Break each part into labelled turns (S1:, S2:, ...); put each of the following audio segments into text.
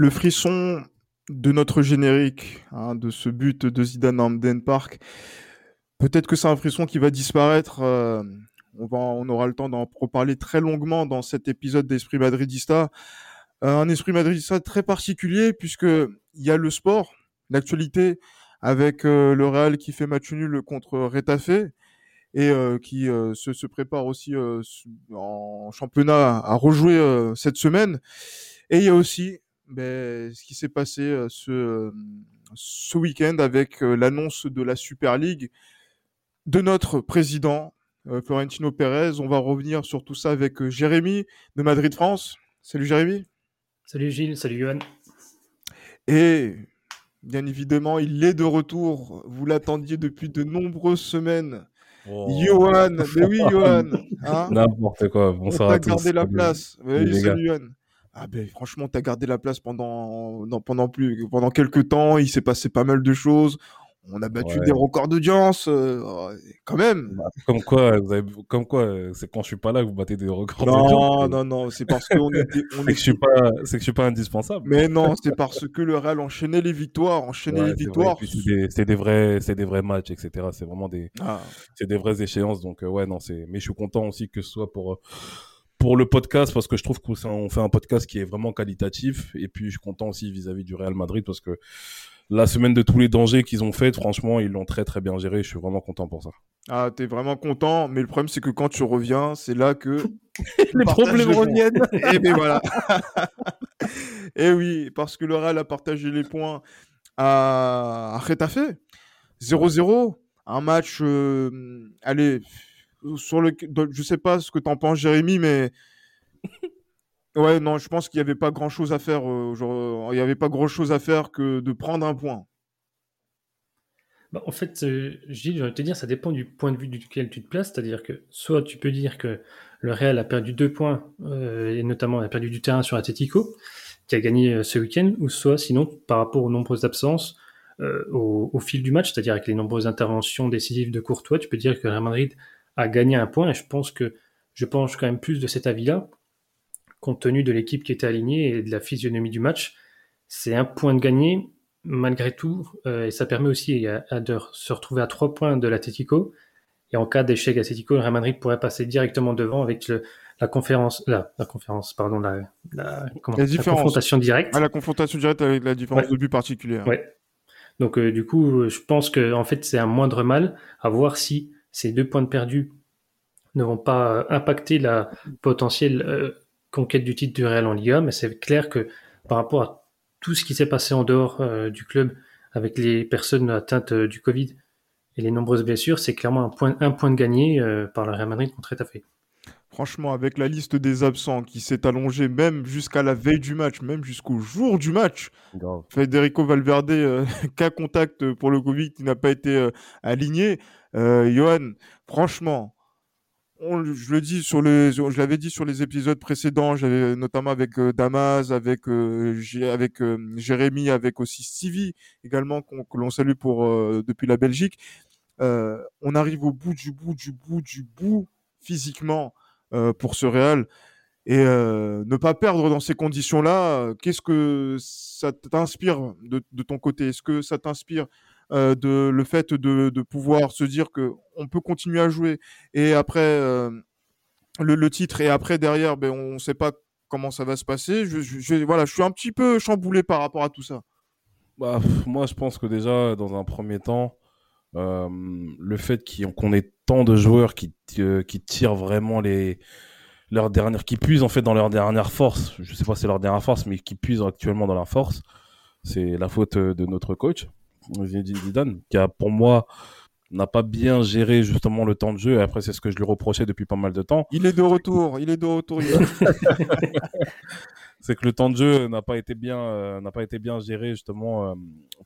S1: Le frisson de notre générique, hein, de ce but de Zidane en Den Park, peut-être que c'est un frisson qui va disparaître. euh, on, aura le temps d'en reparler très longuement dans cet épisode d'Esprit Madridista. Euh, un esprit madridista très particulier puisque il y a le sport, l'actualité avec euh, le Real qui fait match nul contre Retafe et qui se, prépare aussi en championnat à rejouer cette semaine. Et il y a aussi ben, ce qui s'est passé euh, ce, euh, ce week-end avec euh, l'annonce de la Super League de notre président euh, Florentino Pérez. On va revenir sur tout ça avec euh, Jérémy de Madrid France. Salut Jérémy.
S2: Salut Gilles, salut Johan.
S1: Et bien évidemment, il est de retour. Vous l'attendiez depuis de nombreuses semaines.
S3: Oh.
S1: Johan, mais oui Johan. Hein
S3: N'importe quoi.
S1: On
S3: Bonsoir
S1: t'a
S3: à tous.
S1: gardé la
S3: Salut.
S1: place. Oui,
S3: salut
S1: Johan. Ah ben franchement, t'as gardé la place pendant non, pendant plus pendant quelques temps. Il s'est passé pas mal de choses. On a battu
S3: Ouais.
S1: des records d'audience, euh, quand même.
S3: Bah, Comme quoi, vous avez... comme quoi, c'est quand je suis pas là que vous battez des records.
S1: Non,
S3: d'audience.
S1: non, non, c'est parce qu'on était, on
S3: C'est que je suis pas, c'est que je suis pas indispensable.
S1: Mais non, c'est parce que le Real enchaînait les victoires, enchaînait
S3: Ouais,
S1: les victoires.
S3: Des, c'est des vrais, c'est des vrais matchs, etc. C'est vraiment des,
S1: Ah,
S3: c'est des vraies échéances. Donc euh, ouais, non, c'est. Mais je suis content aussi que ce soit pour euh, pour le podcast parce que je trouve qu'on fait un podcast qui est vraiment qualitatif. Et puis je suis content aussi vis-à-vis du Real Madrid parce que la semaine de tous les dangers qu'ils ont fait, franchement, ils l'ont très très bien géré. Je suis vraiment content pour ça.
S1: ah t'es vraiment content, mais le problème c'est que quand tu reviens, c'est là que
S3: Les problèmes reviennent.
S1: Et ben voilà. Et oui, parce que le Real a partagé les points à, à Retafe. 0-0. Un match, euh, allez, sur le, je sais pas ce que t'en penses, Jérémy, mais ouais, non, je pense qu'il n'y avait pas grand chose à faire. euh, genre, il n'y avait pas grand chose à faire que de prendre un point.
S2: Bah, en fait, euh, Gilles, envie de te dire, ça dépend du point de vue duquel tu te places. C'est-à-dire que soit tu peux dire que le Real a perdu deux points, euh, et notamment a perdu du terrain sur Atletico, qui a gagné euh, ce week-end, ou soit sinon, par rapport aux nombreuses absences euh, au, au fil du match, c'est-à-dire avec les nombreuses interventions décisives de Courtois, tu peux dire que Real Madrid a gagné un point, et je pense que je penche quand même plus de cet avis-là, compte tenu de l'équipe qui était alignée et de la physionomie du match. C'est un point de gagné, malgré tout, euh, et ça permet aussi à, à de se retrouver à trois points de l'Atletico. Et en cas d'échec Atletico, le Real Madrid pourrait passer directement devant avec le- la conférence, la, la conférence, pardon, la, la, comment-
S1: La
S2: la
S1: différence.
S2: confrontation directe.
S1: À la confrontation directe avec la différence
S2: Ouais.
S1: de but particulière.
S2: Ouais. Donc euh, du coup, je pense que en fait, c'est un moindre mal à voir si ces deux points de perdus ne vont pas euh, impacter la potentielle euh, conquête du titre du Real en Liga. Mais c'est clair que par rapport à tout ce qui s'est passé en dehors euh, du club avec les personnes atteintes euh, du Covid et les nombreuses blessures, c'est clairement un point, un point de gagné euh, par le Real Madrid contre Retafe.
S1: Franchement, avec la liste des absents qui s'est allongée même jusqu'à la veille du match, même jusqu'au jour du match,
S3: Grave.
S1: Federico Valverde, euh, cas contact pour le Covid, qui n'a pas été euh, aligné. Euh, Johan, franchement, on, je le dis sur les, je l'avais dit sur les épisodes précédents, notamment avec euh, Damas, avec euh, avec euh, Jérémy, avec aussi Stevie également que l'on salue pour euh, depuis la Belgique. On arrive au bout du bout du bout du bout physiquement pour ce Real. Et ne pas perdre dans ces conditions-là, qu'est-ce que ça t'inspire de ton côté? Est-ce que ça t'inspire euh, de le fait de, pouvoir se dire que on peut continuer à jouer et après euh, le, titre et après derrière, ben, on ne sait pas comment ça va se passer. Je, voilà, je suis un petit peu chamboulé par rapport à tout ça.
S3: Bah, moi, je pense que déjà, dans un premier temps, euh, le fait qu'on ait tant de joueurs qui, qui tirent vraiment les leurs dernières, qui puisent en fait dans leur dernière force. Je sais pas si c'est leur dernière force, mais qui puisent actuellement dans leur force. C'est la faute de notre coach, Zidane, qui a pour moi n'a pas bien géré justement le temps de jeu. Et après, c'est ce que je lui reprochais depuis pas mal de temps.
S1: Il est de retour, il est de retour.
S3: C'est que le temps de jeu n'a pas été bien, euh, n'a pas été bien géré justement euh,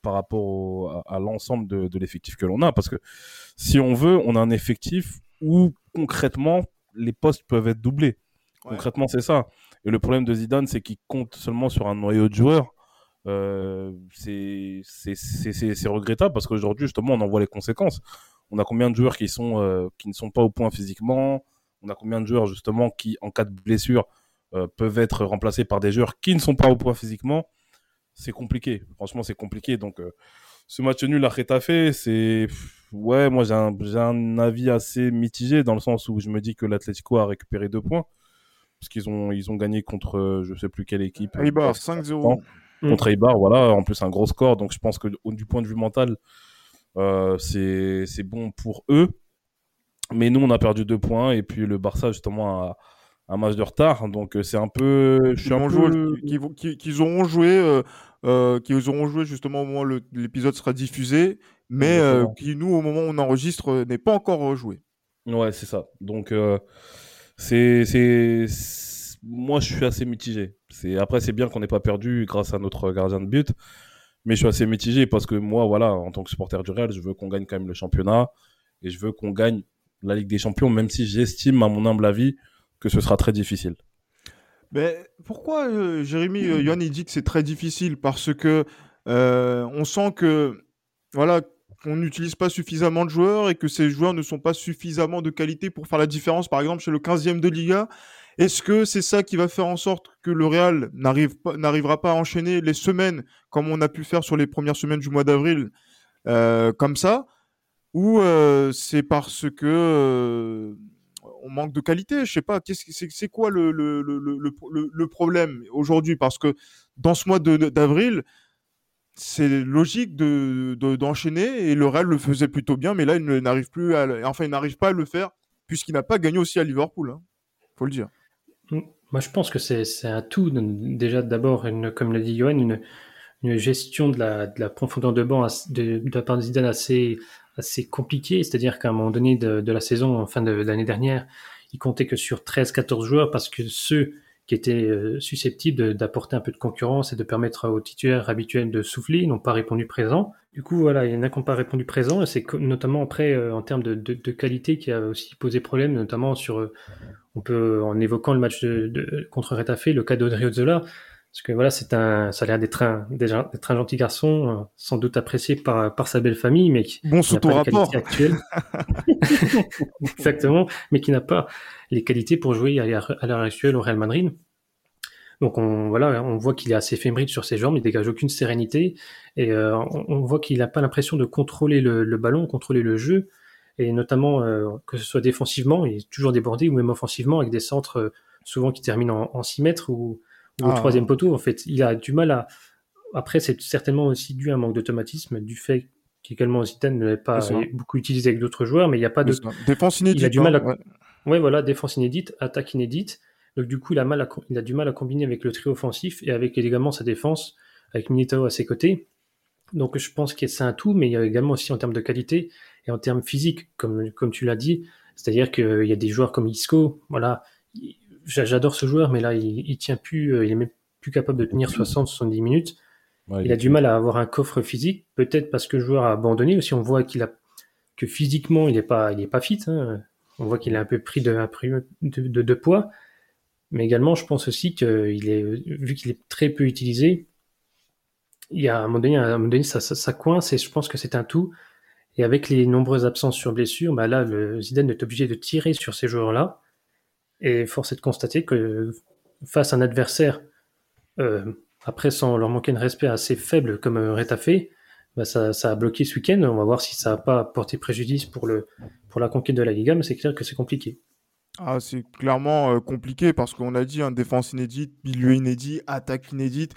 S3: par rapport au- à, à l'ensemble de, de l'effectif que l'on a. Parce que si on veut, on a un effectif où concrètement les postes peuvent être doublés.
S1: Ouais.
S3: Concrètement, c'est ça. Et le problème de Zidane, c'est qu'il compte seulement sur un noyau de joueurs. Euh, c'est regrettable parce qu'aujourd'hui, justement, on en voit les conséquences. On a combien de joueurs qui, sont, euh, qui ne sont pas au point physiquement? On a combien de joueurs, justement, qui, en cas de blessure, euh, peuvent être remplacés par des joueurs qui ne sont pas au point physiquement? C'est compliqué. Franchement, c'est compliqué. Donc, euh, ce match nul à Rétafé, c'est. Ouais, moi, j'ai un, un avis assez mitigé dans le sens où je me dis que l'Atlético a récupéré deux points parce qu'ils ont, ils ont gagné contre je sais plus quelle équipe.
S1: Eibar, 5-0. Mmh.
S3: Contre Eibar, voilà, en plus un gros score. Donc je pense que du point de vue mental, euh, c'est bon pour eux. Mais nous, on a perdu deux points. Et puis le Barça, justement, a un match de retard. Donc euh, c'est un peu. Je suis un peu...
S1: Qu'ils qui, qui, qui auront joué. Euh, euh, auront joué justement au moment où l'épisode sera diffusé, mais euh, qui nous au moment où on enregistre n'est pas encore joué.
S3: Ouais, c'est ça. Donc c'est moi, je suis assez mitigé. C'est, après, c'est bien qu'on n'ait pas perdu grâce à notre gardien de but, mais je suis assez mitigé parce que moi, voilà, en tant que supporter du Real, je veux qu'on gagne quand même le championnat et je veux qu'on gagne la Ligue des Champions, même si j'estime, à mon humble avis, que ce sera très difficile.
S1: Mais pourquoi euh, Jérémy euh, Yohan, il dit que c'est très difficile? Parce que euh, on sent que voilà qu'on n'utilise pas suffisamment de joueurs et que ces joueurs ne sont pas suffisamment de qualité pour faire la différence. Par exemple, chez le 15e de Liga, est-ce que c'est ça qui va faire en sorte que le Real n'arrive pas, n'arrivera pas à enchaîner les semaines comme on a pu faire sur les premières semaines du mois d'avril, euh, comme ça, ou euh, c'est parce que euh, on manque de qualité? Je sais pas. Qu'est-ce que c'est, c'est quoi le, le, le, le, problème aujourd'hui? Parce que dans ce mois d'avril, c'est logique de, de- d'enchaîner et le Real le faisait plutôt bien, mais là il n'arrive plus à, enfin il n'arrive pas à le faire puisqu'il n'a pas gagné aussi à Liverpool. Hein. Faut le dire.
S2: Moi, je pense que c'est un tout. Déjà, d'abord, comme l'a dit Johan, une, une gestion de la, de la profondeur de banc de, de la part de Zidane assez, assez compliquée. C'est-à-dire qu'à un moment donné de, de la saison, en fin de, l'année dernière, il comptait que sur 13-14 joueurs parce que ceux qui étaient euh, susceptibles d'apporter un peu de concurrence et de permettre aux titulaires habituels de souffler n'ont pas répondu présent. Du coup, voilà, il y en a qui n'ont pas répondu présent, c'est notamment après, euh, en termes de qualité, qui a aussi posé problème, notamment sur, euh, on peut, en évoquant le match de, de- contre Retafe, le cas d'Odriozola, parce que voilà, c'est un, ça a l'air d'être un, déjà- d'être un gentil garçon, euh, sans doute apprécié par, par sa belle famille, mais qui
S1: Bon
S2: qui n'a pas les
S1: rapport.
S2: Exactement, mais qui n'a pas les qualités pour jouer à l'heure actuelle au Real Madrid. Donc on, voilà, on voit qu'il est assez éphéméride sur ses jambes, il dégage aucune sérénité, et euh, on, on voit qu'il n'a pas l'impression de contrôler le, le ballon, contrôler le jeu, et notamment euh, que ce soit défensivement, il est toujours débordé, ou même offensivement, avec des centres euh, souvent qui terminent en, en 6 mètres ou, ou au
S1: Ah.
S2: troisième poteau. En fait, il a du mal à... Après, c'est certainement aussi dû à un manque d'automatisme, du fait qu'également Zidane ne l'avait pas beaucoup utilisé avec d'autres joueurs, mais il n'y a pas de...
S1: Défense inédite.
S2: Il a du mal à-
S1: hein, ouais.
S2: Ouais, voilà, défense inédite, attaque inédite. Donc du coup, il a, mal à, il a du mal à combiner avec le trio offensif et avec également sa défense, avec Militao à ses côtés. Donc je pense que c'est un tout, mais il y a également aussi en termes de qualité et en termes physiques, comme, comme tu l'as dit. C'est-à-dire qu'il y a des joueurs comme Isco, voilà, il- j'a- j'adore ce joueur, mais là, il, il tient plus, euh, il est même plus capable de tenir 60-70 minutes.
S3: Ouais,
S2: Il a du mal à avoir un coffre physique, peut-être parce que le joueur a abandonné. Aussi, on voit qu'il a que physiquement, il n'est pas, il est pas fit. hein. On voit qu'il est un peu pris de, de, de- de poids. Mais également, je pense aussi qu'il est, vu qu'il est très peu utilisé, il y a à un moment donné, à un moment donné ça, ça, ça coince et je pense que c'est un tout. Et avec les nombreuses absences sur blessure, bah là, le Zidane est obligé de tirer sur ces joueurs-là. Et force est de constater que face à un adversaire, euh, après sans leur manquer de respect assez faible comme euh, Retafe, bah ça, a bloqué ce week-end. On va voir si ça n'a pas porté préjudice pour, le, pour la conquête de la Liga, mais c'est clair que c'est compliqué.
S1: Ah, c'est clairement euh, compliqué parce qu'on a dit un défense inédite, milieu inédit, attaque inédite,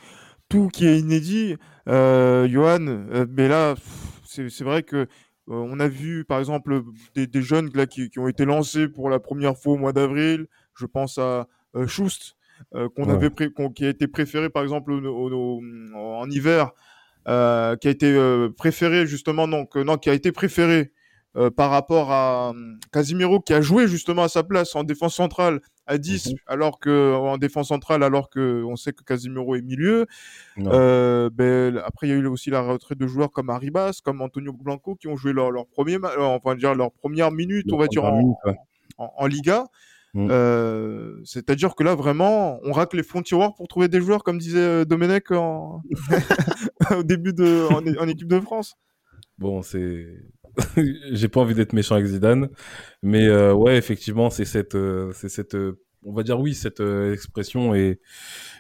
S1: tout qui est inédit. Johan, mais là, c'est vrai que on a vu par exemple des, des jeunes là, qui, qui ont été lancés pour la première fois au mois d'avril. Je pense à euh, Schust, euh, qu'on
S3: Ouais.
S1: avait pré- qui a été préféré par exemple au- au- au- en hiver, euh, qui a été euh, préféré justement donc euh, non qui a été préféré euh, par rapport à euh, Casimiro qui a joué justement à sa place en défense centrale à 10,
S3: Mhm.
S1: alors que en défense centrale, alors que on sait que Casemiro est milieu. Euh, ben, après, il y a eu aussi la retraite de joueurs comme Arribas, comme Antonio Blanco, qui ont joué leur, leur premier, euh, enfin dire leur première minute, on va dire en,
S3: minute, ouais.
S1: en, en Liga.
S3: Mm.
S1: Euh, C'est-à-dire que là, vraiment, on racle les fonds de tiroir pour trouver des joueurs, comme disait euh, Domenech en... au début de en équipe de France.
S3: Bon, c'est. J'ai pas envie d'être méchant avec Zidane, mais euh, ouais, effectivement, c'est cette, euh, c'est cette, euh, on va dire oui, cette euh, expression est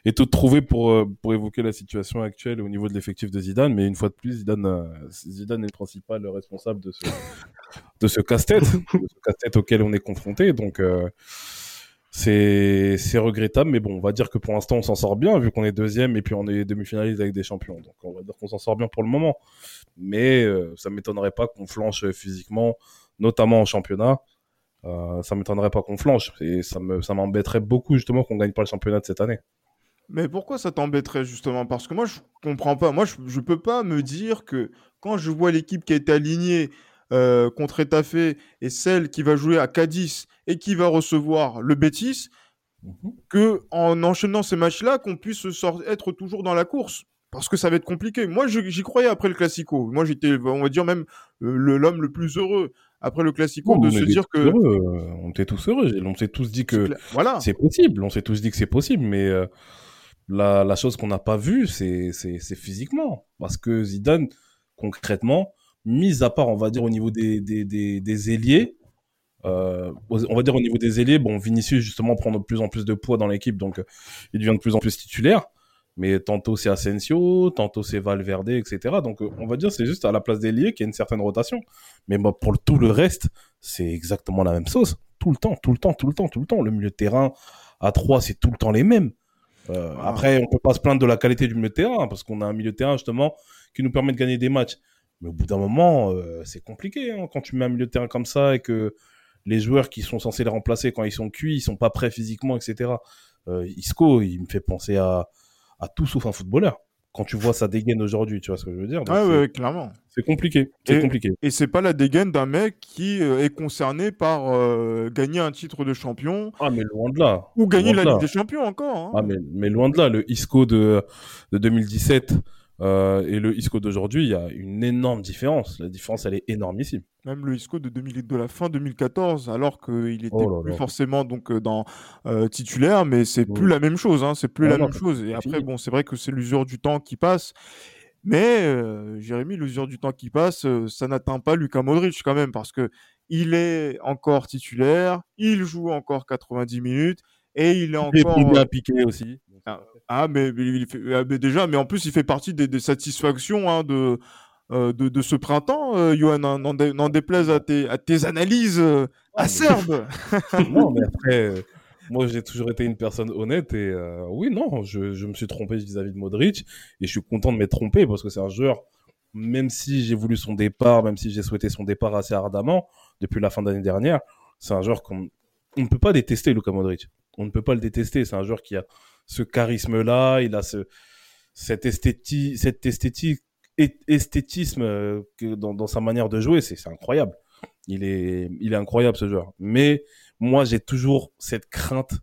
S3: est toute trouvée pour euh, pour évoquer la situation actuelle au niveau de l'effectif de Zidane. Mais une fois de plus, Zidane, Zidane est le principal responsable de ce de ce casse-tête, casse-tête auquel on est confronté. Donc euh, c'est c'est regrettable, mais bon, on va dire que pour l'instant on s'en sort bien vu qu'on est deuxième et puis on est demi-finaliste avec des champions. Donc on va dire qu'on s'en sort bien pour le moment. Mais euh, ça m'étonnerait pas qu'on flanche physiquement, notamment en championnat. Euh, ça m'étonnerait pas qu'on flanche et ça me ça m'embêterait beaucoup justement qu'on gagne pas le championnat de cette année.
S1: Mais pourquoi ça t'embêterait justement? Parce que moi, je comprends pas. Moi, je, je peux pas me dire que quand je vois l'équipe qui été alignée euh, contre Etafé et celle qui va jouer à Cadiz et qui va recevoir le Betis, que en enchaînant ces matchs-là, qu'on puisse être toujours dans la course. Parce que ça va être compliqué. Moi, j'y croyais après le Classico. Moi, j'étais, on va dire même euh, le- l'homme le plus heureux après le Classico
S3: Oh,
S1: de se dire que
S3: heureux, euh, on était tous heureux. On s'est tous dit que
S1: voilà.
S3: c'est possible. On s'est tous dit que c'est possible, mais euh, la, la chose qu'on n'a pas vue, c'est physiquement, parce que Zidane, concrètement, mis à part, on va dire au niveau des des des, des ailiers. Euh, on va dire au niveau des ailiers, bon, Vinicius justement prend de plus en plus de poids dans l'équipe, donc euh, il devient de plus en plus titulaire. Mais tantôt c'est Asensio, tantôt c'est Valverde, etc. Donc euh, on va dire c'est juste à la place des ailiers qu'il y a une certaine rotation. Mais moi, pour tout le reste, c'est exactement la même sauce. Tout le temps, tout le temps, tout le temps, tout le temps. Le milieu de terrain à 3, c'est tout le temps les mêmes. Euh,
S1: Ah.
S3: Après, on peut pas se plaindre de la qualité du milieu de terrain, parce qu'on a un milieu de terrain justement qui nous permet de gagner des matchs. Mais au bout d'un moment, euh, c'est compliqué. hein. Quand tu mets un milieu de terrain comme ça et que les joueurs qui sont censés les remplacer quand ils sont cuits, ils sont pas prêts physiquement, etc. Euh, Isco, il me fait penser à, à tout sauf un footballeur. Quand tu vois sa dégaine aujourd'hui, tu vois ce que je veux dire? Donc,
S1: Ouais, ouais, clairement.
S3: C'est compliqué. C'est
S1: Et-
S3: compliqué.
S1: Et c'est pas la dégaine d'un mec qui euh, est concerné par euh, gagner un titre de champion
S3: Ah, mais loin de là.
S1: ou gagner la
S3: de.
S1: Ligue des Champions encore. hein.
S3: Ah, mais, mais loin de là, le Isco de, de 2017 euh, et le Isco d'aujourd'hui, il y a une énorme différence. La différence, elle est énormissime.
S1: Même le Isco de, 2000 de la fin 2014, alors qu'il était
S3: Oh là
S1: plus
S3: là.
S1: forcément donc euh, dans euh, titulaire, mais c'est
S3: Mm.
S1: plus la même chose. Hein, c'est plus
S3: Ah
S1: la
S3: non,
S1: même chose. Et après, bon, c'est vrai que c'est l'usure du temps qui passe. Mais euh, Jérémy, l'usure du temps qui passe, euh, ça n'atteint pas Luka Modric quand même, parce que il est encore titulaire, il joue encore 90 minutes et il est
S3: Et
S1: encore.
S3: bien piqué aussi.
S1: Ah, mais, mais il fait- ah, mais déjà, mais en plus, il fait partie des, des satisfactions hein, de, euh, de, de ce printemps, euh, Johan. N'en dé- n'en déplaise à tes, à tes analyses euh,
S3: Ah,
S1: acerbes.
S3: non, mais après, euh, moi, j'ai toujours été une personne honnête et oui, non, je, je me suis trompé vis-à-vis de Modric et je suis content de m'être trompé parce que c'est un joueur, même si j'ai voulu son départ, même si j'ai souhaité son départ assez ardemment depuis la fin d'année dernière, c'est un joueur qu'on on ne peut pas détester, Luka Modric. On ne peut pas le détester. C'est un joueur qui a ce charisme-là, il a ce, cette esthétique, cette esthétique, esthétisme euh, que dans, dans sa manière de jouer, c'est incroyable. Il est, il est incroyable ce joueur. Mais moi, j'ai toujours cette crainte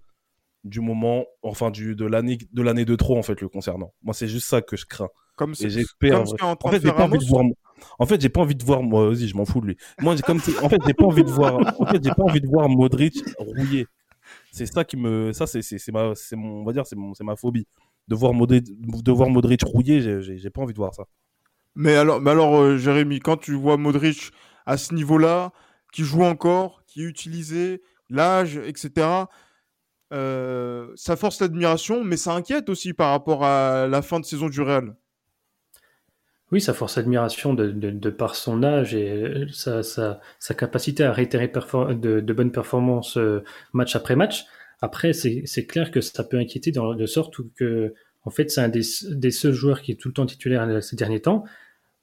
S3: du moment, enfin du de l'année de l'année de trop en fait le concernant. Moi, c'est juste ça que je crains.
S1: Comme
S3: Et j'espère.
S1: en
S3: En fait, j'ai pas envie de voir. En fait, j'ai pas envie de voir. Moi, vas-y, je m'en fous de lui. Moi, j'ai comme. En fait, j'ai pas envie de voir. En fait, j'ai pas envie de voir Modric rouillé. C'est ça qui me. Ça, c'est c'est ma. C'est mon. On va dire, c'est mon. C'est ma phobie. De voir Modric. De voir Modric j'ai j'ai pas envie de voir ça.
S1: Mais alors, mais alors euh, Jérémy, quand tu vois Modric à ce niveau-là, qui joue encore, qui est utilisé, l'âge, etc., euh, ça force l'admiration, mais ça inquiète aussi par rapport à la fin de saison du Real.
S2: Oui, sa force d'admiration de, par son âge et euh, sa, capacité à réitérer de, bonnes performances euh, match après match. Après, c'est clair que ça peut inquiéter de sorte que, en fait, c'est un des, seuls joueurs qui est tout le temps titulaire ces derniers temps.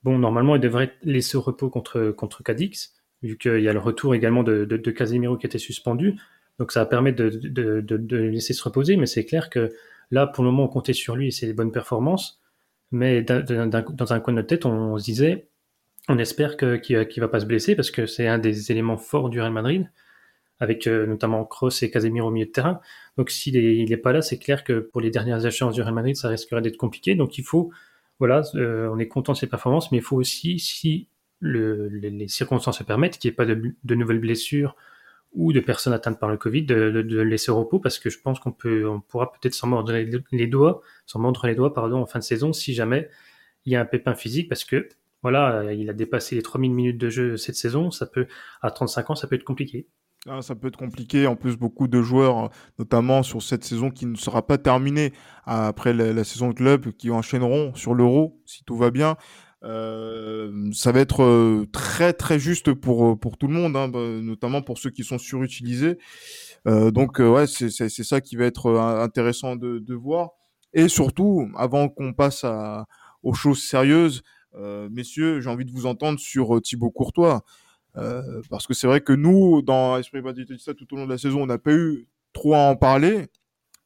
S2: Bon, normalement, il devrait laissé au repos contre, contre Cadix, vu qu'il y a le retour également de, Casemiro qui était suspendu. Donc, ça va permettre de, de, de, laisser se reposer, mais c'est clair que là, pour le moment, on comptait sur lui et ses bonnes performances. Mais dans un coin de notre tête, on, se disait, on espère qu'il ne va pas se blesser parce que c'est un des éléments forts du Real Madrid. avec notamment Kroos et Casemiro au milieu de terrain. Donc s'il est, il est pas là, c'est clair que pour les dernières échéances du Real Madrid, ça risquerait d'être compliqué. Donc il faut, voilà, on est content de ses performances, mais il faut aussi, si le, les, circonstances le permettent, qu'il n'y ait pas de, nouvelles blessures ou de personnes atteintes par le Covid, de, de, laisser au repos, parce que je pense qu'on peut, on pourra peut-être s'en mordre les, doigts, s'en mordre les doigts, pardon, en fin de saison, si jamais il y a un pépin physique, parce que voilà, il a dépassé les 3000 minutes de jeu cette saison, ça peut, à 35 ans, ça peut être compliqué.
S1: Ah, ça peut être compliqué. En plus, beaucoup de joueurs, notamment sur cette saison qui ne sera pas terminée après la, la saison de club, qui enchaîneront sur l'Euro, si tout va bien. Euh, ça va être euh, très très juste pour euh, pour tout le monde, hein, bah, notamment pour ceux qui sont surutilisés. Euh, donc ouais, c'est c'est ça qui va être intéressant de, de voir. Et surtout, avant qu'on passe à, aux choses sérieuses, messieurs, j'ai envie de vous entendre sur Thibaut Courtois. parce que c'est vrai que nous, dans Esprit ça tout au long de la saison, on n'a pas eu trop à en parler.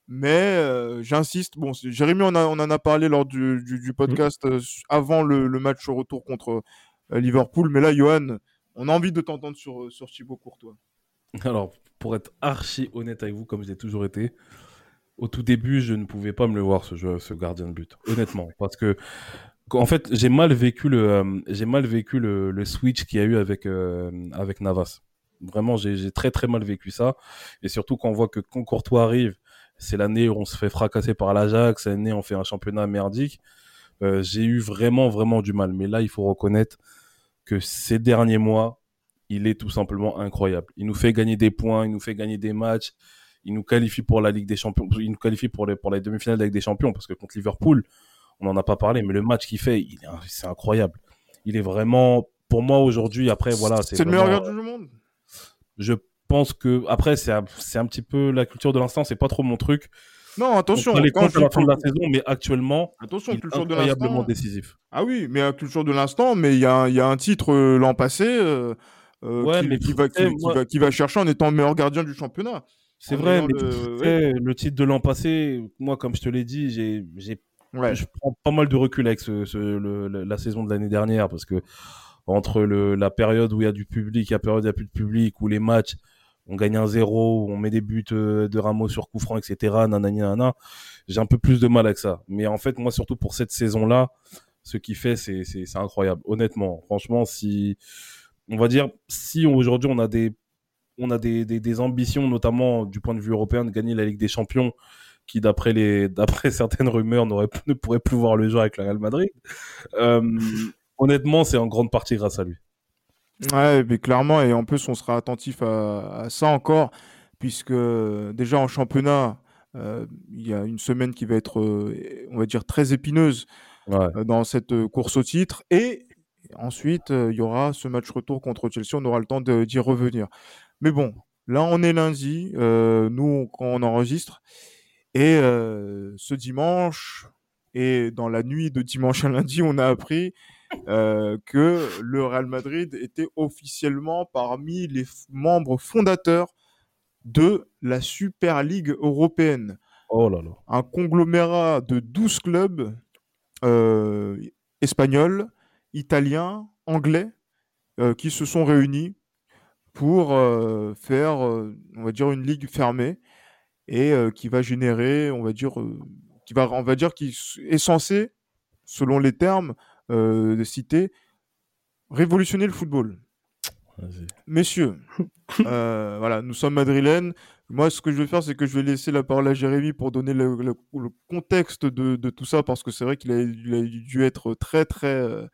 S1: Mais euh, j'insiste, bon, Jérémy, on, a, on en a parlé lors du, du, du mmh. podcast euh, avant le, le, match au retour contre euh, Liverpool. Mais là, Johan, on a envie de t'entendre sur, sur Thibaut Courtois.
S3: Alors, pour être archi honnête avec vous, comme je l'ai toujours été, au tout début, je ne pouvais pas me le voir, ce, jeu, ce gardien de but. Honnêtement. Parce que, en fait, j'ai mal vécu le, j'ai mal vécu le, le switch qu'il y a eu avec, avec Navas. Vraiment, j'ai très très mal vécu ça. Et surtout quand on voit que quand Courtois arrive, c'est l'année où on se fait fracasser par l'Ajax, c'est l'année où on fait un championnat merdique. Euh, j'ai eu vraiment, vraiment du mal. Mais là, il faut reconnaître que ces derniers mois, il est tout simplement incroyable. Il nous fait gagner des points, il nous fait gagner des matchs, il nous qualifie pour la Ligue des Champions, il nous qualifie pour les, pour les demi-finales de la Ligue des Champions, parce que contre Liverpool, on n'en a pas parlé, mais le match qu'il fait, c'est incroyable. Il est vraiment, pour moi aujourd'hui, après, voilà.
S1: C'est le meilleur gardien du monde?
S3: Je pense que après c'est un, c'est un petit peu la culture de l'instant, c'est pas trop mon truc.
S1: Non, attention.
S3: On les comptes à la fin de la saison, mais actuellement,
S1: attention,
S3: il est incroyablement de décisif.
S1: Ah oui, mais la culture de l'instant, mais il y a, y a un titre euh, l'an passé euh, euh, ouais, qui, mais qui, va, qui, va, qui, va, chercher en étant meilleur gardien du championnat.
S3: C'est vrai, mais de... le titre de l'an passé, moi, comme je te l'ai dit, j'ai, j'ai, ouais. je prends pas mal de recul avec ce, ce le, la saison de l'année dernière parce que entre le, la période où il y a du public, la période où il n'y a plus de public, où les matchs on gagne un zéro, on met des buts euh, de Ramos sur coup franc, etc. Nanani, nanana. J'ai un peu plus de mal avec ça. Mais en fait, moi, surtout pour cette saison-là, ce qu'il fait, c'est, c'est, c'est incroyable. Honnêtement, franchement, si, on va dire, si aujourd'hui on a des, ambitions, notamment du point de vue européen, de gagner la Ligue des Champions, qui d'après certaines rumeurs ne pourrait plus voir le jeu avec le Real Madrid. Euh, honnêtement, c'est en grande partie grâce à lui.
S1: Ouais, mais clairement, et en plus, on sera attentif à, à ça encore, puisque déjà en championnat, euh, il y a une semaine qui va être, euh, on va dire, très épineuse ouais. euh, dans cette course au titre. Et ensuite, il y aura ce match retour contre Chelsea, on aura le temps d'y revenir. Mais bon, là, on est lundi, nous, quand on enregistre, et ce dimanche, et dans la nuit de dimanche à lundi, on a appris euh, que le Real Madrid était officiellement parmi les membres fondateurs de la Super League européenne.
S3: Oh là là.
S1: Un conglomérat de 12 clubs euh, espagnols, italiens, anglais, euh, qui se sont réunis pour faire, on va dire, une ligue fermée et qui va générer, on va dire, qui va, on va dire, qui est censé, selon les termes, de citer révolutionner le football. Messieurs, euh, voilà, nous sommes madrilènes. Moi, ce que je vais faire, c'est que je vais laisser la parole à Jérémy pour donner le, le, le contexte de, de, tout ça, parce que c'est vrai qu'il a, a, dû être très, très euh,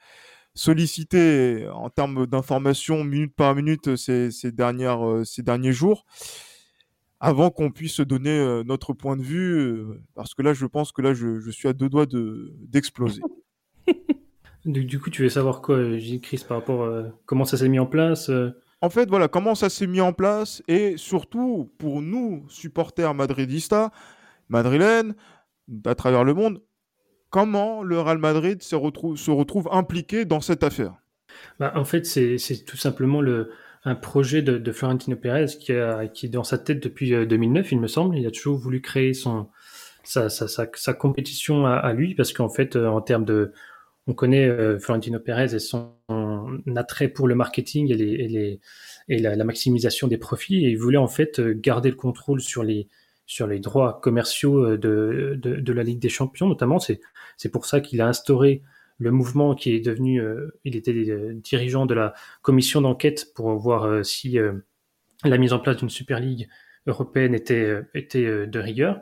S1: sollicité en termes d'informations minute par minute ces, ces, dernières, euh, ces derniers jours, avant qu'on puisse donner euh, notre point de vue, euh, parce que là, je pense que là, je, je suis à deux doigts d'exploser.
S2: Du, du, coup, tu veux savoir quoi, Gilles Chris, par rapport à euh, comment ça s'est mis en place euh
S1: En fait, voilà, comment ça s'est mis en place et surtout pour nous, supporters madridistas, madrilènes, à travers le monde, comment le Real Madrid se retrouve, se retrouve impliqué dans cette affaire?
S2: Bah, En fait, c'est tout simplement le, un projet de, de, Florentino Pérez qui, a, qui est dans sa tête depuis 2009, euh, il me semble. Il a toujours voulu créer son, sa, sa, sa, sa compétition à, à lui parce qu'en fait, en termes de on connaît euh, Florentino Pérez et son attrait pour le marketing et, les, et, la, maximisation des profits. Et il voulait en fait garder le contrôle sur les, sur les droits commerciaux de, de, la Ligue des Champions, notamment. C'est pour ça qu'il a instauré le mouvement qui est devenu. il était dirigeant de la commission d'enquête pour voir si la mise en place d'une Super League européenne était, était de rigueur.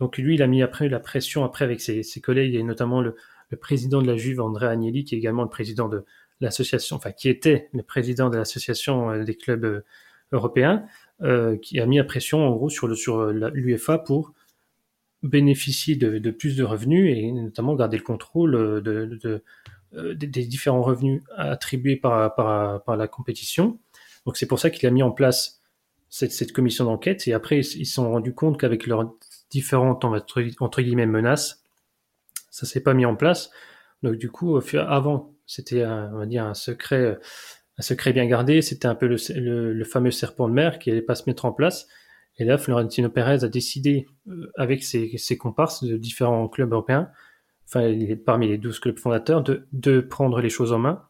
S2: Donc lui, il a mis après la pression après avec ses collègues et notamment le, le président de la Juve, André Agnelli, qui est également le président de l'association, enfin qui était le président de l'association euh, des clubs euh, européens, euh, qui a mis la pression en gros sur le sur l'UEFA pour bénéficier de, plus de revenus et notamment garder le contrôle de, des différents revenus attribués par, par, par la compétition. Donc c'est pour ça qu'il a mis en place cette, cette commission d'enquête et après ils se sont rendus compte qu'avec leurs différentes entre guillemets menaces, ça s'est pas mis en place. Donc du coup, avant, c'était on va dire un secret, un secret bien gardé. C'était un peu le, le, fameux serpent de mer qui allait pas se mettre en place. Et là, Florentino Pérez a décidé, euh, avec ses, ses, comparses de différents clubs européens, enfin parmi les 12 clubs fondateurs, de, de prendre les choses en main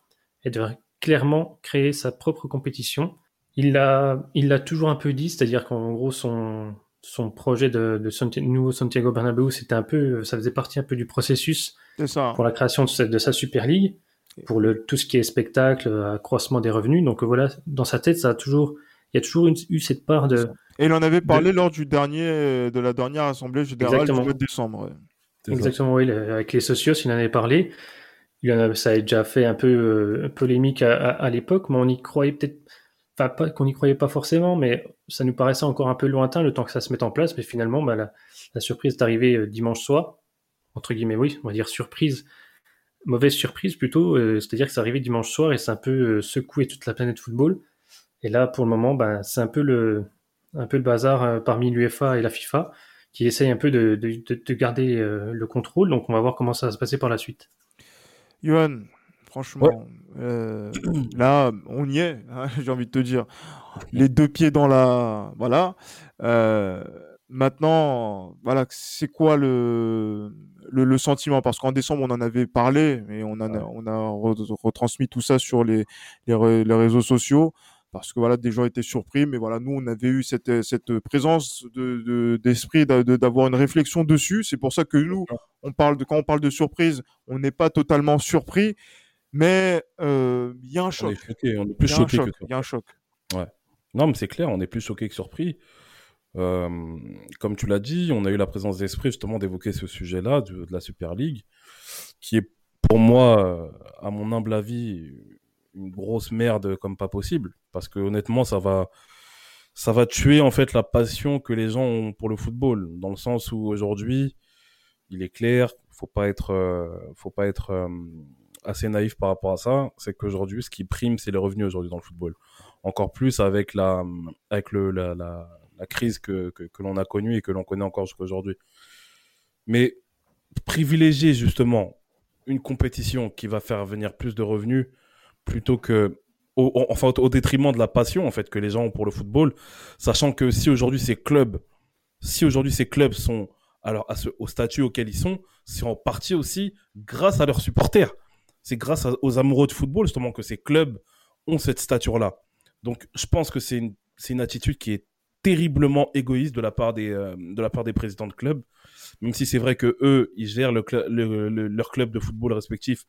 S2: et de clairement créer sa propre compétition. Il l'a, il l'a toujours un peu dit, c'est-à-dire qu'en gros son, son projet de, de nouveau Santiago Bernabéu, c'était un peu, ça faisait partie un peu du processus pour la création de, de, sa Super League, pour le, tout ce qui est spectacle, accroissement des revenus. Donc voilà, dans sa tête, ça a toujours, il y a toujours eu cette part de.
S1: Et il en avait parlé lors du dernier, de la dernière assemblée générale du mois de décembre.
S2: Exactement, oui, avec les socios, il en avait parlé. Il en a, ça a déjà fait un peu euh, polémique à, à l'époque, mais on y croyait peut-être qu'on n'y croyait pas forcément, mais ça nous paraissait encore un peu lointain le temps que ça se mette en place. Mais finalement, bah, la, surprise est arrivée euh, dimanche soir, entre guillemets, oui, on va dire surprise, mauvaise surprise plutôt, euh, c'est-à-dire que c'est arrivé dimanche soir et c'est un peu euh, secoué toute la planète football. Et là, pour le moment, bah, c'est un peu le, bazar parmi l'UEFA et la FIFA qui essayent un peu de, de garder le contrôle. Donc, on va voir comment ça va se passer par la suite.
S1: Johan, Franchement, euh, là, on y est, hein, j'ai envie de te dire. Les deux pieds dans la. Voilà. Euh, maintenant, voilà, c'est quoi le, le, sentiment? Parce qu'en décembre, on en avait parlé, et on, a, on a retransmis tout ça sur les, les, réseaux sociaux. Parce que voilà des gens étaient surpris mais voilà nous on avait eu cette cette présence de d'esprit d'avoir une réflexion dessus. C'est pour ça que nous on parle de quand on parle de surprise on n'est pas totalement surpris mais euh, il y a un choc.
S3: On est, plus choqué que
S1: Il y a un choc.
S3: Ouais. Non, mais c'est clair, on est plus choqué que surpris. Euh, comme tu l'as dit, on a eu la présence d'esprit justement d'évoquer ce sujet-là de, la Super League, qui est pour moi, euh, à mon humble avis, une grosse merde comme pas possible. Parce que honnêtement, ça va, ça va tuer en fait la passion que les gens ont pour le football. Dans le sens où aujourd'hui, il est clair, faut pas être, faut pas être assez naïf par rapport à ça, c'est qu'aujourd'hui, ce qui prime, c'est les revenus aujourd'hui dans le football. Encore plus avec la, avec le, la, la, crise que, que, que l'on a connue et que l'on connaît encore jusqu'à aujourd'hui. Mais privilégier justement une compétition qui va faire venir plus de revenus plutôt que au, enfin au détriment de la passion en fait que les gens ont pour le football, sachant que si aujourd'hui ces clubs, si aujourd'hui ces clubs sont alors au statut auquel ils sont, c'est en partie aussi grâce à leurs supporters c'est grâce aux amoureux de football justement que ces clubs ont cette stature-là. Donc je pense que c'est une, une, attitude qui est terriblement égoïste de la part des, euh, de la part des présidents de clubs, même si c'est vrai que eux, ils gèrent le, leur club de football respectif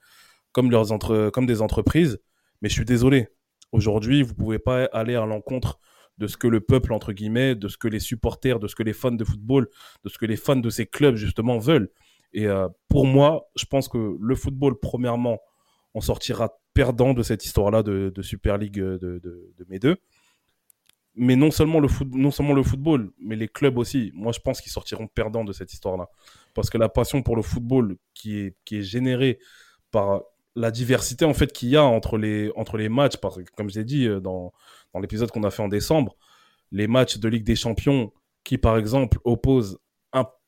S3: comme, leurs entre, comme des entreprises. Mais je suis désolé, aujourd'hui, vous pouvez pas aller à l'encontre de ce que le peuple, entre guillemets, de ce que les supporters, de ce que les fans de football, de ce que les fans de ces clubs, justement, veulent. Et euh, pour moi, je pense que le football, premièrement, on sortira perdant de cette histoire-là de, Super League de, de, de, deux. Mais non seulement, le football, mais les clubs aussi. Moi, je pense qu'ils sortiront perdants de cette histoire-là. Parce que la passion pour le football qui est, générée par la diversité en fait qu'il y a entre les, entre matchs, parce que, comme j'ai dit euh, dans, dans l'épisode qu'on a fait en décembre, les matchs de Ligue des Champions qui, par exemple, opposent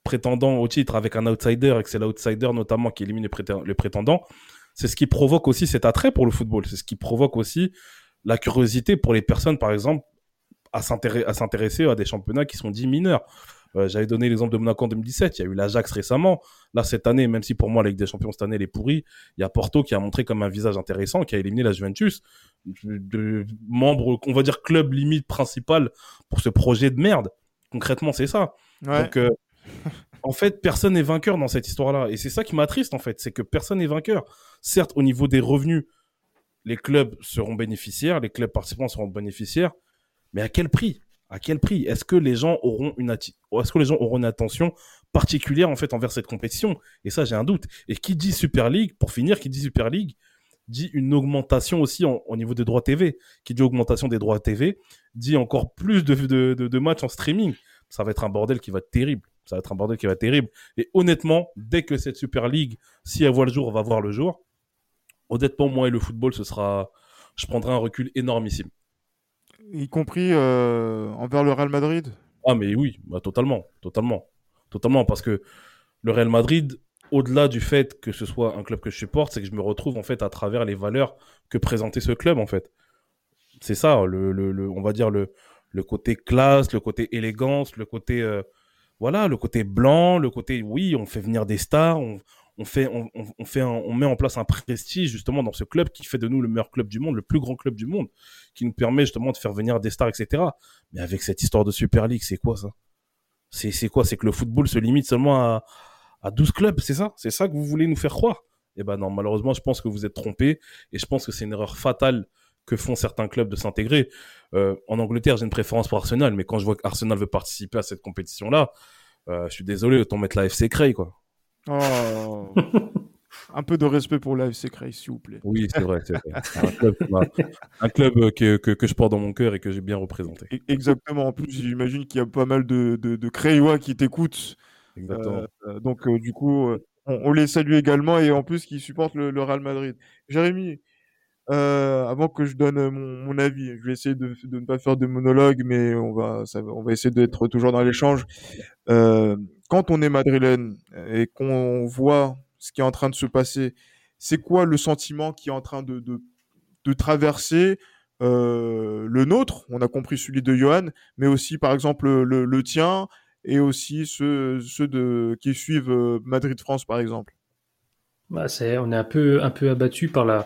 S3: prétendant au titre avec un outsider et que c'est l'outsider notamment qui élimine le prétendant, c'est ce qui provoque aussi cet attrait pour le football. C'est ce qui provoque aussi la curiosité pour les personnes, par exemple, à s'intéresser à des championnats qui sont dits mineurs. Euh, J'avais donné l'exemple de Monaco en 2017. Il y a eu l'Ajax récemment. Là, cette année, même si pour moi, la Ligue des Champions cette année, elle est pourrie, il y a Porto qui a montré comme un visage intéressant, qui a éliminé la Juventus. De, de membre, on va dire, club limite principal pour ce projet de merde. Concrètement, c'est ça.
S1: Ouais.
S3: Donc, euh, en fait, personne n'est vainqueur dans cette histoire-là. Et c'est ça qui m'attriste, en fait. C'est que personne n'est vainqueur. Certes, au niveau des revenus, les clubs seront bénéficiaires, les clubs participants seront bénéficiaires. Mais à quel prix? À quel prix? Est-ce que les gens auront une est-ce que les gens auront une attention particulière en fait envers cette compétition? Et ça, j'ai un doute. Et qui dit Super League Pour finir, qui dit Super League dit une augmentation aussi au niveau des droits TV. Qui dit augmentation des droits TV dit encore plus de matchs en streaming. Ça va être un bordel qui va être terrible. Ça va être un bordel qui va être terrible. Et honnêtement, dès que cette Super League, si elle voit le jour, va voir le jour, honnêtement, moi et le football, ce sera, je prendrai un recul énormissime.
S1: Y compris euh, envers le Real Madrid.
S3: Ah, mais oui, bah, totalement, totalement, totalement, parce que le Real Madrid, au-delà du fait que ce soit un club que je supporte, c'est que je me retrouve en fait à travers les valeurs que présentait ce club en fait. C'est ça, le, le, le- on va dire le, le côté classe, le côté élégance, le côté euh, voilà, le côté blanc, le côté oui, on fait venir des stars, on, met en place un prestige justement dans ce club qui fait de nous le meilleur club du monde, le plus grand club du monde, qui nous permet justement de faire venir des stars, etc. Mais avec cette histoire de Super League, c'est quoi ça? C'est quoi? C'est que le football se limite seulement à, à 12 clubs, c'est ça? C'est ça que vous voulez nous faire croire? Eh ben non, malheureusement, je pense que vous êtes trompés et je pense que c'est une erreur fatale que font certains clubs de s'intégrer. Euh, en Angleterre, j'ai une préférence pour Arsenal, mais quand je vois qu'Arsenal veut participer à cette compétition-là, euh, je suis désolé, autant mettre la FC Cray, quoi.
S1: Oh. Un peu de respect pour l'AFC Cray, s'il vous plaît.
S3: Oui, c'est vrai, c'est vrai. un club, un que, que, que je porte dans mon cœur et que j'ai bien représenté.
S1: E- Exactement. En plus, j'imagine qu'il y a pas mal de, de, de Crayois qui t'écoutent.
S3: Exactement.
S1: Euh, donc, du coup, on, on les salue également et en plus, qui supportent le, le Real Madrid. Jérémy, euh, avant que je donne euh, mon, avis, je vais essayer de, ne pas faire de monologue, mais on va, on va essayer d'être toujours dans l'échange. Euh, quand on est madrilène et qu'on voit ce qui est en train de se passer, c'est quoi le sentiment qui est en train de, traverser le nôtre? On a compris celui de Johan, mais aussi, par exemple, le, tien et aussi ceux, qui suivent Madrid-France, par exemple.
S2: Bah, on est un peu abattu par la,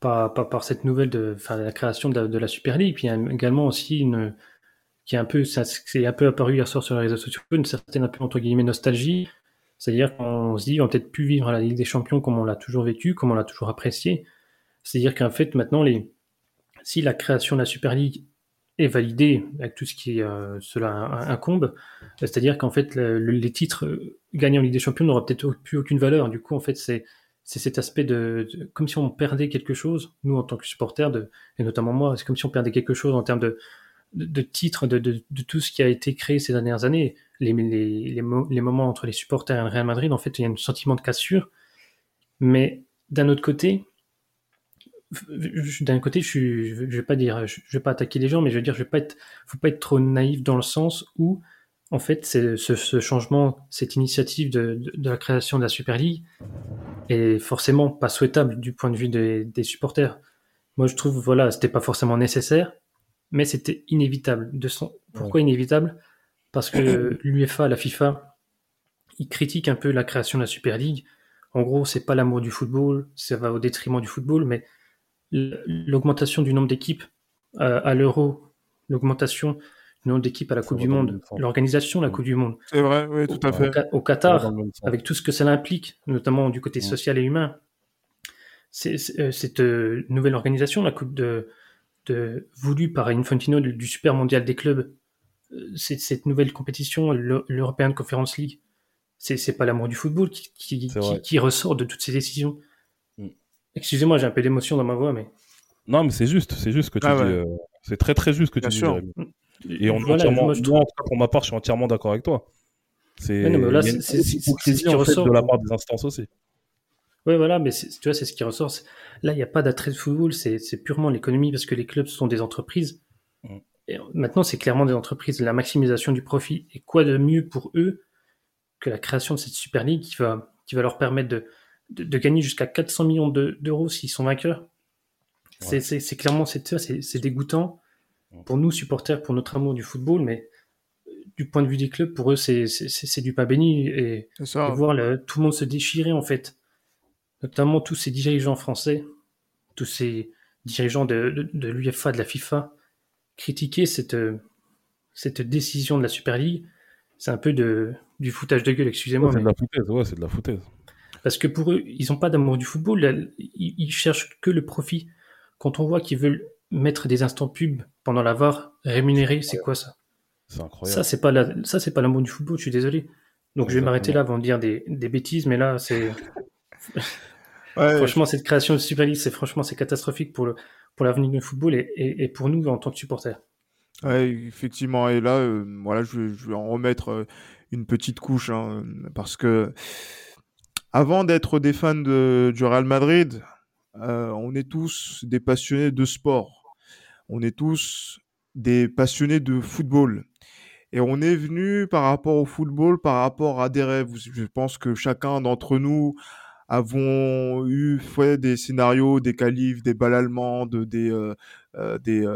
S2: par, par, cette nouvelle de, la création de la, Super League. Puis il y a également aussi une, qui est un peu, c'est un peu apparu hier soir sur les réseaux sociaux, une certaine entre guillemets nostalgie. C'est-à-dire qu'on se dit, on peut-être plus vivre la Ligue des Champions comme on l'a toujours vécu, comme on l'a toujours apprécié. C'est-à-dire qu'en fait, maintenant, si la création de la Super League est validée avec tout ce qui euh, cela incombe, c'est-à-dire qu'en fait, le, le, les titres gagnés en Ligue des Champions n'auront peut-être plus aucune valeur. Du coup, en fait, c'est c'est cet aspect de, comme si on perdait quelque chose, nous en tant que supporters, et notamment moi, c'est comme si on perdait quelque chose en termes de, de, titres, de, de, tout ce qui a été créé ces dernières années. Les, les, les, mo les, moments entre les supporters et le Real Madrid, en fait, il y a un sentiment de cassure. Mais d'un autre côté, d'un côté, je, suis, je vais pas dire, je vais pas attaquer les gens, mais je veux dire, je vais pas être, faut pas être trop naïf dans le sens où, en fait, ce, ce, changement, cette initiative de, de, de, la création de la Super League est forcément pas souhaitable du point de vue des, des supporters. Moi, je trouve, voilà, c'était pas forcément nécessaire, mais c'était inévitable. De son... Pourquoi ouais. inévitable? Parce que l'UEFA, la FIFA, ils critiquent un peu la création de la Super League. En gros, c'est pas l'amour du football, ça va au détriment du football, mais l'augmentation du nombre d'équipes euh, à l'Euro, l'augmentation du nombre d'équipes à la Coupe du Monde, l'organisation de la Coupe du Monde.
S1: C'est vrai, oui, tout à fait.
S2: Au, au Qatar, avec tout ce que cela implique, notamment du côté social et humain. C'est cette euh, nouvelle organisation, la Coupe de, de voulue par Infantino du, du Super Mondial des clubs, euh, cette nouvelle compétition, l'European Conference League, c'est pas l'amour du football qui, qui, qui, qui, ressort de toutes ces décisions. Mm. Excusez-moi, j'ai un peu d'émotion dans ma voix, mais.
S3: Non, mais c'est juste, c'est juste que tu ah dis. Ouais. Euh, c'est très très juste que
S1: Bien
S3: tu
S1: sûr.
S3: dis. Et on voilà, entièrement, moi, moi, pour ma part, je suis entièrement d'accord avec toi.
S2: C'est ce qui ressort.
S3: De la part des instances aussi.
S2: Oui, voilà, mais tu vois, c'est ce qui ressort. Là, il n'y a pas d'attrait de football, c'est purement l'économie parce que les clubs sont des entreprises. Mm. Et maintenant, c'est clairement des entreprises, la maximisation du profit. Et quoi de mieux pour eux que la création de cette Super League qui va, qui va leur permettre de, de, de gagner jusqu'à 400 millions d'euros de, s'ils sont vainqueurs? Ouais. C'est clairement c'est dégoûtant pour nous, supporters, pour notre amour du football, mais du point de vue des clubs, pour eux, c'est du pas béni. Et, voir tout le monde se déchirer, en fait. Notamment tous ces dirigeants français, tous ces dirigeants de, de, l'UEFA, de la FIFA, critiquer cette, cette décision de la Super League, c'est un peu de, du foutage de gueule, excusez-moi.
S3: c'est de la foutaise, ouais, c'est de la foutaise.
S2: Parce que pour eux, ils n'ont pas d'amour du football, ils, ils, cherchent que le profit. Quand on voit qu'ils veulent mettre des instants pub pendant la VAR rémunérés, c'est quoi ça?
S3: C'est incroyable.
S2: Ça, c'est pas la, ça, c'est pas l'amour du football, je suis désolé. Donc je vais m'arrêter là avant de dire des, des bêtises, mais là, c'est. franchement, cette création de Super League, c'est franchement c'est catastrophique pour le pour l'avenir du football et, et, pour nous en tant que supporters.
S1: Ouais, effectivement. Et là, euh, voilà, je, je, vais en remettre euh, une petite couche hein, parce que avant d'être des fans de, du Real Madrid, euh, on est tous des passionnés de sport. On est tous des passionnés de football. Et on est venu par rapport au football, par rapport à des rêves. Je pense que chacun d'entre nous avons eu fait des scénarios, des qualifs, des balles allemandes, des, euh, euh, des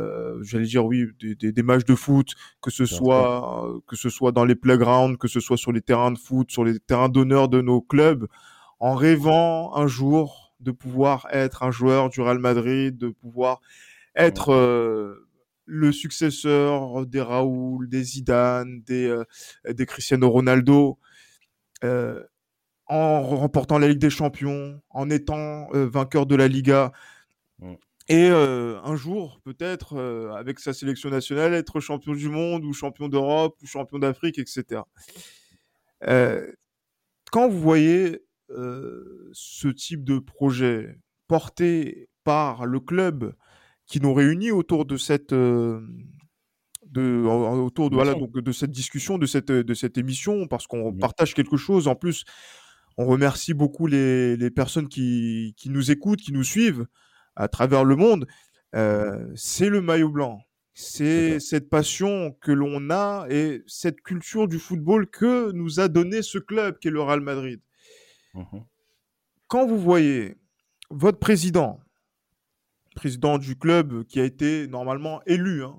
S1: j'allais dire oui, des, des, matchs de foot, que ce soit que ce soit dans les playgrounds, que ce soit sur les terrains de foot, sur les terrains d'honneur de nos clubs, en rêvant un jour de pouvoir être un joueur du Real Madrid, de pouvoir être euh, le successeur des Raoul, des Zidane, des, euh, des Cristiano Ronaldo, euh, en remportant la Ligue des Champions, en étant vainqueur de la Liga. Et un jour, peut-être, avec sa sélection nationale, être champion du monde ou champion d'Europe ou champion d'Afrique, etc. quand vous voyez ce type de projet porté par le club qui nous réunit autour de cette euh, de autour de voilà donc de cette discussion de cette de cette émission parce qu'on partage quelque chose. En plus on remercie beaucoup les, les personnes qui, qui nous écoutent qui nous suivent à travers le monde. Euh, c'est le maillot blanc. C'est cette passion que l'on a et cette culture du football que nous a donné ce club qui est le Real Madrid. Mmh Quand vous voyez votre président, président du club qui a été normalement élu, hein,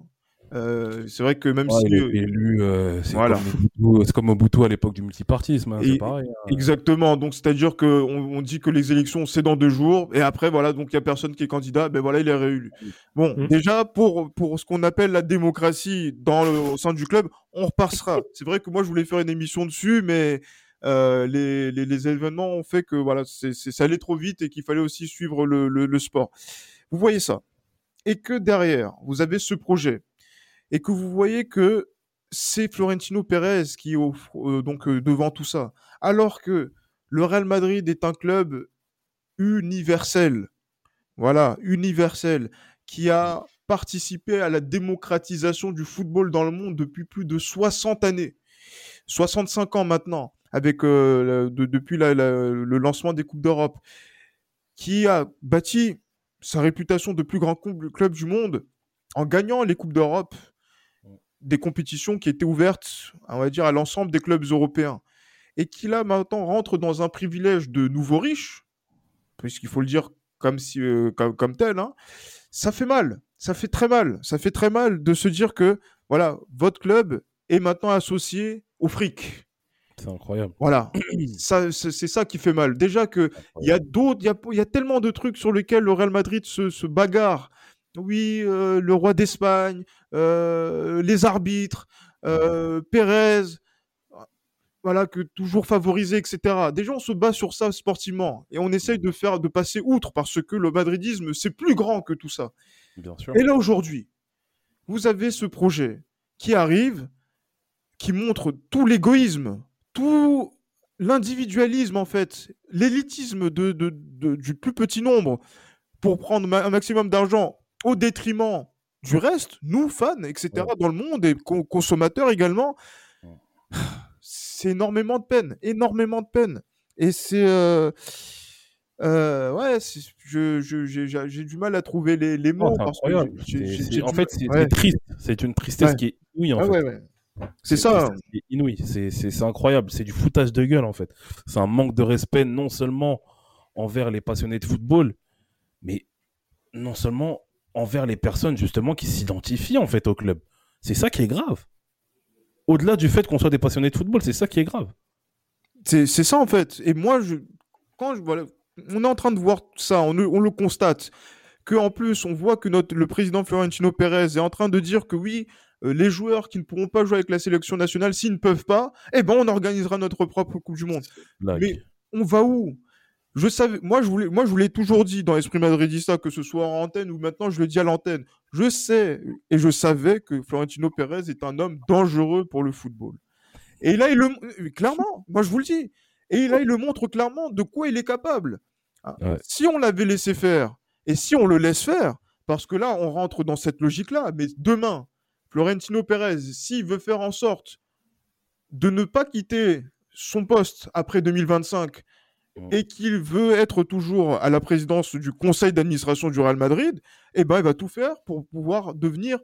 S1: euh, c'est vrai que même si.
S3: élu, euh, c'est comme, Mobutu à l'époque du multipartisme, hein, c'est pareil. Hein.
S1: Exactement, donc c'est-à-dire qu'on on dit que les élections c'est dans deux jours, et après voilà, donc il n'y a personne qui est candidat, ben voilà, il est réélu. Bon, mmh. déjà pour, pour ce qu'on appelle la démocratie dans le, au sein du club, on repassera. c'est vrai que moi je voulais faire une émission dessus, mais euh, les, les, événements ont fait que voilà, c'est, ça allait trop vite et qu'il fallait aussi suivre le, le, sport. Vous voyez ça. Et que derrière, vous avez ce projet. Et que vous voyez que c'est Florentino Pérez qui est euh, donc euh, devant tout ça. Alors que le Real Madrid est un club universel. Voilà, universel, qui a participé à la démocratisation du football dans le monde depuis plus de 60 années. 65 ans maintenant avec euh, depuis le lancement des coupes d'Europe, qui a bâti sa réputation de plus grand club du monde en gagnant les coupes d'Europe, des compétitions qui étaient ouvertes, on va dire, à l'ensemble des clubs européens, et qui là maintenant rentre dans un privilège de nouveaux riches, puisqu'il faut le dire comme si euh, comme, tel, hein, ça fait mal, ça fait très mal, ça fait très mal de se dire que voilà, votre club est maintenant associé au fric.
S3: C'est incroyable.
S1: Voilà, ça, c'est ça qui fait mal. Déjà que il y a d'autres, il y a, tellement de trucs sur lesquels le Real Madrid se, bagarre. Oui, euh, le roi d'Espagne, euh, les arbitres, euh, Pérez, voilà que toujours favorisé, etc. Déjà, on se bat sur ça sportivement et on essaye de faire, de passer outre parce que le madridisme c'est plus grand que tout ça.
S3: Bien sûr.
S1: Et là aujourd'hui, vous avez ce projet qui arrive, qui montre tout l'égoïsme tout l'individualisme, en fait, l'élitisme de, du plus petit nombre pour prendre un maximum d'argent au détriment du reste, nous, fans, etc., dans le monde et consommateurs également, c'est énormément de peine, énormément de peine. Et c'est. Euh, euh, ouais, j'ai du mal à trouver les, les mots.
S3: en fait, c'est triste. C'est une tristesse qui est oui en fait.
S1: C'est ça.
S3: C'est inouï, c'est incroyable, c'est du foutage de gueule en fait. C'est un manque de respect non seulement envers les passionnés de football, mais non seulement envers les personnes justement qui s'identifient en fait au club. C'est ça qui est grave. au-delà du fait qu'on soit des passionnés de football, c'est ça qui est grave.
S1: C'est ça en fait. Et moi, je, quand je, voilà, on est en train de voir ça, on, le- on le constate. Que en plus, on voit que notre, le président Florentino Pérez est en train de dire que oui, les joueurs qui ne pourront pas jouer avec la sélection nationale, s'ils ne peuvent pas, eh ben on organisera notre propre Coupe du Monde.
S3: Blague.
S1: Mais on va où? Je savais, moi je voulais, moi je vous l'ai toujours dit dans Esprit Madridista, que ce soit en antenne ou maintenant je le dis à l'antenne. Je sais et je savais que Florentino Pérez est un homme dangereux pour le football. Et là il le, euh, clairement, moi je vous le dis. Et là il le montre clairement de quoi il est capable. Ah,
S3: Ouais.
S1: Si on l'avait laissé faire et si on le laisse faire, parce que là on rentre dans cette logique-là, mais demain, Florentino Pérez, s'il veut faire en sorte de ne pas quitter son poste après 2025
S3: Mm.
S1: et qu'il veut être toujours à la présidence du conseil d'administration du Real Madrid, eh ben, il va tout faire pour pouvoir devenir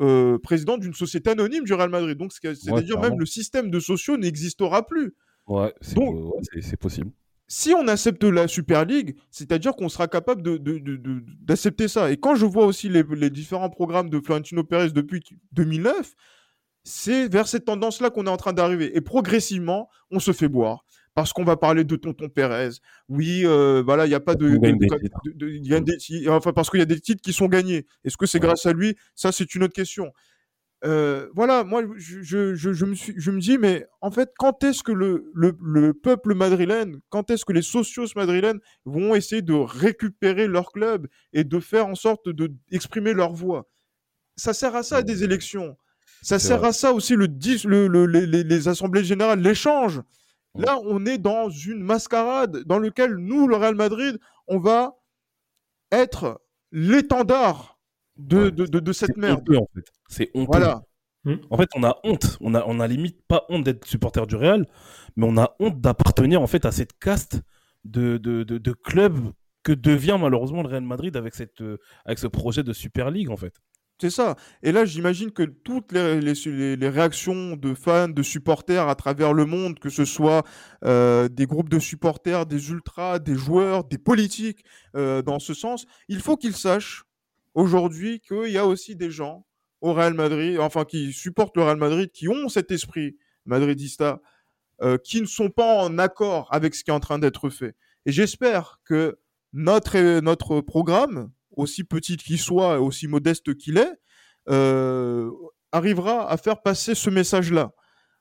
S1: euh, président d'une société anonyme du Real Madrid. Donc, c'est-à-dire même le système de sociaux n'existera plus.
S3: Ouais, c'est possible.
S1: Si on accepte la Super League, c'est-à-dire qu'on sera capable de- de- de- de- d'accepter ça. Et quand je vois aussi les, les différents programmes de Florentino Pérez depuis 2009, c'est vers cette tendance-là qu'on est en train d'arriver. Et progressivement, on se fait boire. Parce qu'on va parler de Tonton Pérez. Oui, euh, voilà, il n'y a pas de. Y a des enfin, parce qu'il y a des titres qui sont gagnés. Est-ce que c'est
S3: Ouais.
S1: grâce à lui? Ça, c'est une autre question. Euh, voilà, moi, je, je, je, je me suis, je me dis, mais en fait, quand est-ce que le, le, le peuple madrilène, quand est-ce que les socios madrilènes vont essayer de récupérer leur club et de faire en sorte de d'exprimer leur voix? Ça sert à ça, des élections. Ça sert
S3: vrai.
S1: à ça aussi, le, le, les, les- les assemblées générales, l'échange.
S3: Ouais.
S1: Là, on est dans une mascarade dans laquelle nous, le Real Madrid, on va être l'étendard de,
S3: Ouais.
S1: de, de, de cette
S3: C'est
S1: merde.
S3: honteux, en fait. C'est honteux.
S1: Voilà.
S3: En fait, on a honte. On a, on a limite pas honte d'être supporter du Real, mais on a honte d'appartenir en fait à cette caste de, de, de, de clubs que devient malheureusement le Real Madrid avec, cette, euh, avec ce projet de Super League en fait.
S1: C'est ça. Et là, j'imagine que toutes les, les, les- les réactions de fans, de supporters à travers le monde, que ce soit euh, des groupes de supporters, des ultras, des joueurs, des politiques, euh, dans ce sens, il faut qu'ils sachent aujourd'hui qu'il y a aussi des gens au Real Madrid, enfin qui supportent le Real Madrid, qui ont cet esprit madridista, euh, qui ne sont pas en accord avec ce qui est en train d'être fait. Et j'espère que notre, notre programme, aussi petit qu'il soit, aussi modeste qu'il est, euh, arrivera à faire passer ce message-là.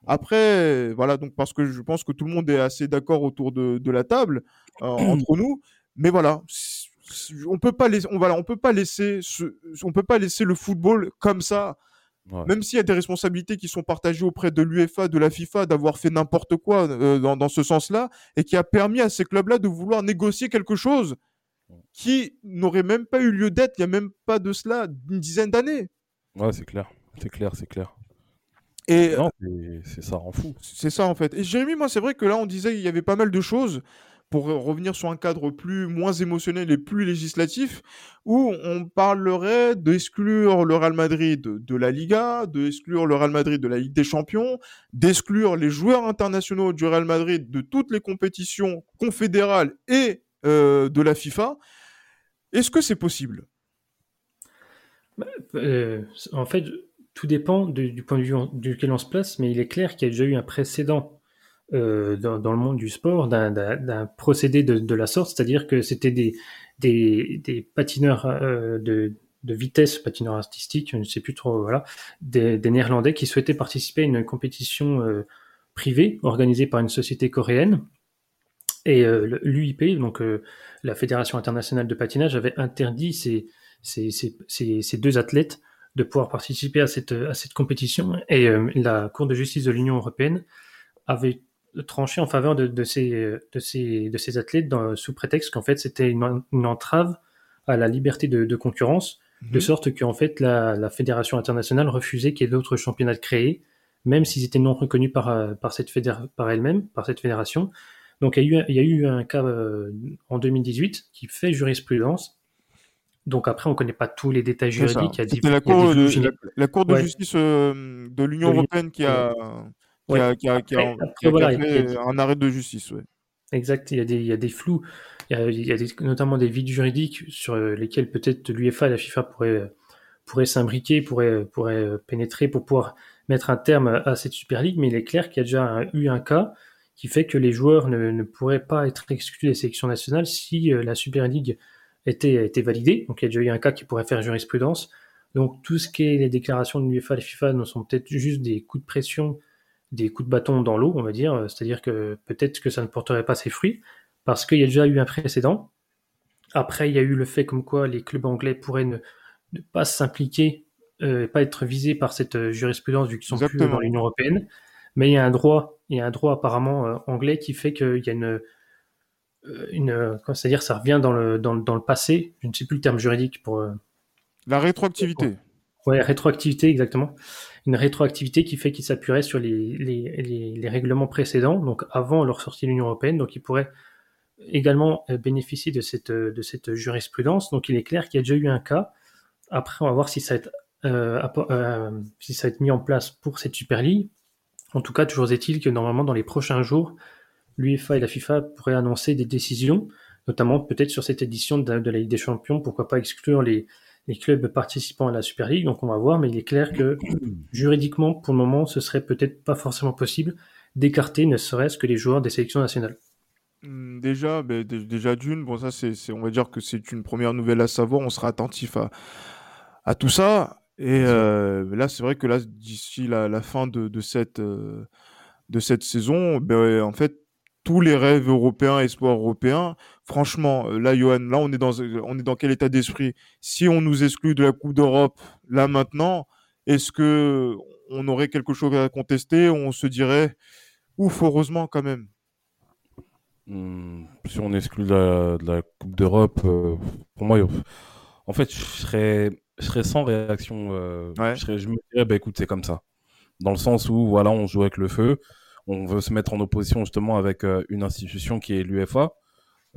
S1: Après, voilà, donc parce que je pense que tout le monde est assez d'accord autour de, la table euh, entre nous, mais voilà, on peut pas laisser, on voilà, on peut pas laisser, ce, on peut pas laisser le football comme ça.
S3: Ouais.
S1: Même s'il y a des responsabilités qui sont partagées auprès de l'UEFA, de la FIFA, d'avoir fait n'importe quoi euh, dans, dans ce sens-là, et qui a permis à ces clubs-là de vouloir négocier quelque chose qui n'aurait même pas eu lieu d'être il n'y a même pas de cela une dizaine d'années.
S3: Ouais, c'est clair. C'est clair, c'est clair.
S1: Et
S3: Non, c'est- c'est ça rend fou.
S1: c'est ça en fait. Et Jérémy, moi, c'est vrai que là, on disait qu'il y avait pas mal de choses pour revenir sur un cadre plus moins émotionnel et plus législatif, où on parlerait d'exclure le Real Madrid de la Liga, d'exclure le Real Madrid de la Ligue des Champions, d'exclure les joueurs internationaux du Real Madrid de toutes les compétitions confédérales et euh, de la FIFA. Est-ce que c'est possible?
S2: Euh, en fait, tout dépend du point de vue duquel on se place, mais il est clair qu'il y a déjà eu un précédent euh, dans, dans le monde du sport d'un- procédé de, de la sorte, c'est-à-dire que c'était des, des, des patineurs euh, de, de vitesse, patineurs artistiques, je ne sais plus trop, voilà, des, des Néerlandais qui souhaitaient participer à une compétition euh, privée organisée par une société coréenne. Et euh, l'UIP, donc euh, la Fédération internationale de patinage, avait interdit ces, ces, ces, ces, ces deux athlètes de pouvoir participer à cette, à cette compétition. Et euh, la Cour de justice de l'Union européenne avait tranché en faveur de, de, ces, de, ces, de ces athlètes dans, sous prétexte qu'en fait c'était une, une entrave à la liberté de, de concurrence, de
S1: Mhm.
S2: sorte qu'en fait la, la Fédération internationale refusait qu'il y ait d'autres championnats créés, même s'ils étaient non reconnus par, par, cette fédéra- par elle-même, par cette fédération. Donc il y a eu, il y a eu un cas euh, en 2018 qui fait jurisprudence. Donc après, on ne connaît pas tous les détails juridiques.
S1: C'était la Cour de,
S2: géné-
S1: la, la Cour de
S2: Ouais.
S1: justice euh, De l'Union- européenne qui a, qui a, qui a, qui
S2: Après-
S1: qui
S2: voilà,
S1: fait un arrêt de justice. Ouais.
S2: Exact, il y a des, il y a des flous, il y a, il y a des- notamment des vides juridiques sur euh, lesquels peut-être l'UEFA et la FIFA pourraient, euh, pourraient s'imbriquer, pourraient, pourraient euh, pénétrer pour pouvoir mettre un terme à cette Super League, mais il est clair qu'il y a déjà eu un cas qui fait que les joueurs ne, pourraient pas être exclus des sélections nationales si la Super League était, était validée. Donc il y a déjà eu un cas qui pourrait faire jurisprudence. Donc tout ce qui est les déclarations de l'UEFA et la FIFA ne sont peut-être juste des coups de pression, des coups de bâton dans l'eau, on va dire. C'est-à-dire que peut-être que ça ne porterait pas ses fruits parce qu'il y a déjà eu un précédent. Après, il y a eu le fait comme quoi les clubs anglais pourraient ne, pas s'impliquer, euh, pas être visés par cette euh, jurisprudence vu qu'ils sont plus dans l'Union européenne. Mais il y a un droit, il y a un droit apparemment euh, anglais qui fait qu'il y a une, une c'est-à-dire ça revient dans le, dans, dans, le passé. Je ne sais plus le terme juridique pour
S1: la rétroactivité.
S2: Ouais, rétroactivité, exactement. Une rétroactivité qui fait qu'ils s'appuieraient sur les, les, les, règlements précédents, donc avant leur sortie de l'Union européenne, donc ils pourraient également euh, bénéficier de cette, de cette jurisprudence. Donc il est clair qu'il y a déjà eu un cas. Après, on va voir si ça va être, euh, euh, si ça va être mis en place pour cette Super League. En tout cas, toujours est-il que normalement, dans les prochains jours, l'UEFA et la FIFA pourraient annoncer des décisions, notamment peut-être sur cette édition de la Ligue des Champions. Pourquoi pas exclure les, les clubs participants à la Super League. Donc on va voir, mais il est clair que juridiquement, pour le moment, ce serait peut-être pas forcément possible d'écarter ne serait-ce que les joueurs des sélections nationales.
S1: Hmm, déjà, ben, déjà d'une, bon ça c'est, on va dire que c'est une première nouvelle à savoir. On sera attentif à, à tout ça. Et euh, là, c'est vrai que là, d'ici la, fin de, cette, euh, de cette saison, ben, en fait, tous les rêves européens, espoirs européens. Franchement, euh, là, Johan, là, on est dans, on est dans quel état d'esprit? Si on nous exclut de la Coupe d'Europe, là maintenant, est-ce que on aurait quelque chose à contester? On se dirait, ouf, heureusement quand même.
S3: Hmm, si on exclut de la, Coupe d'Europe, euh, pour moi, en fait, je serais, je serais sans réaction. Euh, je, me dirais, bah écoute, c'est comme ça. Dans le sens où, voilà, on joue avec le feu on veut se mettre en opposition justement avec euh, une institution qui est l'UFA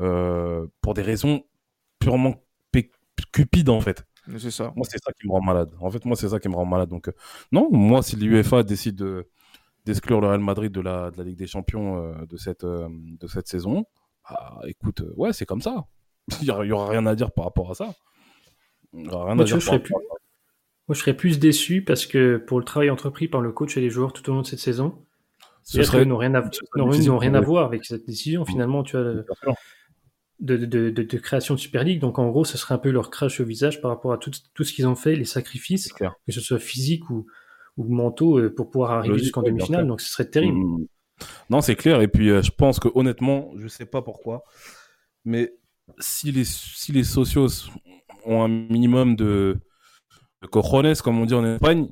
S3: euh, pour des raisons purement cupides en fait.
S1: C'est ça.
S3: Moi, c'est ça qui me rend malade. En fait, moi, c'est ça qui me rend malade. Donc, euh, non, moi, si l'UEFA décide d'exclure le Real Madrid de la, de la Ligue des Champions de, cette, de cette saison, bah, écoute, ouais, c'est comme ça. Il n'y aura rien à dire par rapport à ça.
S2: moi, je serais plus... moi, je serais plus déçu parce que pour le travail entrepris par le coach et les joueurs tout au long de cette saison, ce serait n'ont rien, à, rien à voir avec cette décision finalement tu vois de, de, de, création de Super League. Donc en gros ce serait un peu leur crash au visage par rapport à tout, tout ce qu'ils ont fait les sacrifices que ce soit physique ou, ou mentaux euh, pour pouvoir arriver jusqu'en demi-finale. donc ce serait terrible. Mmh.
S3: non c'est clair. Et puis euh, je pense que honnêtement je sais pas pourquoi mais si les si les socios ont un minimum de, de cojones comme on dit en Espagne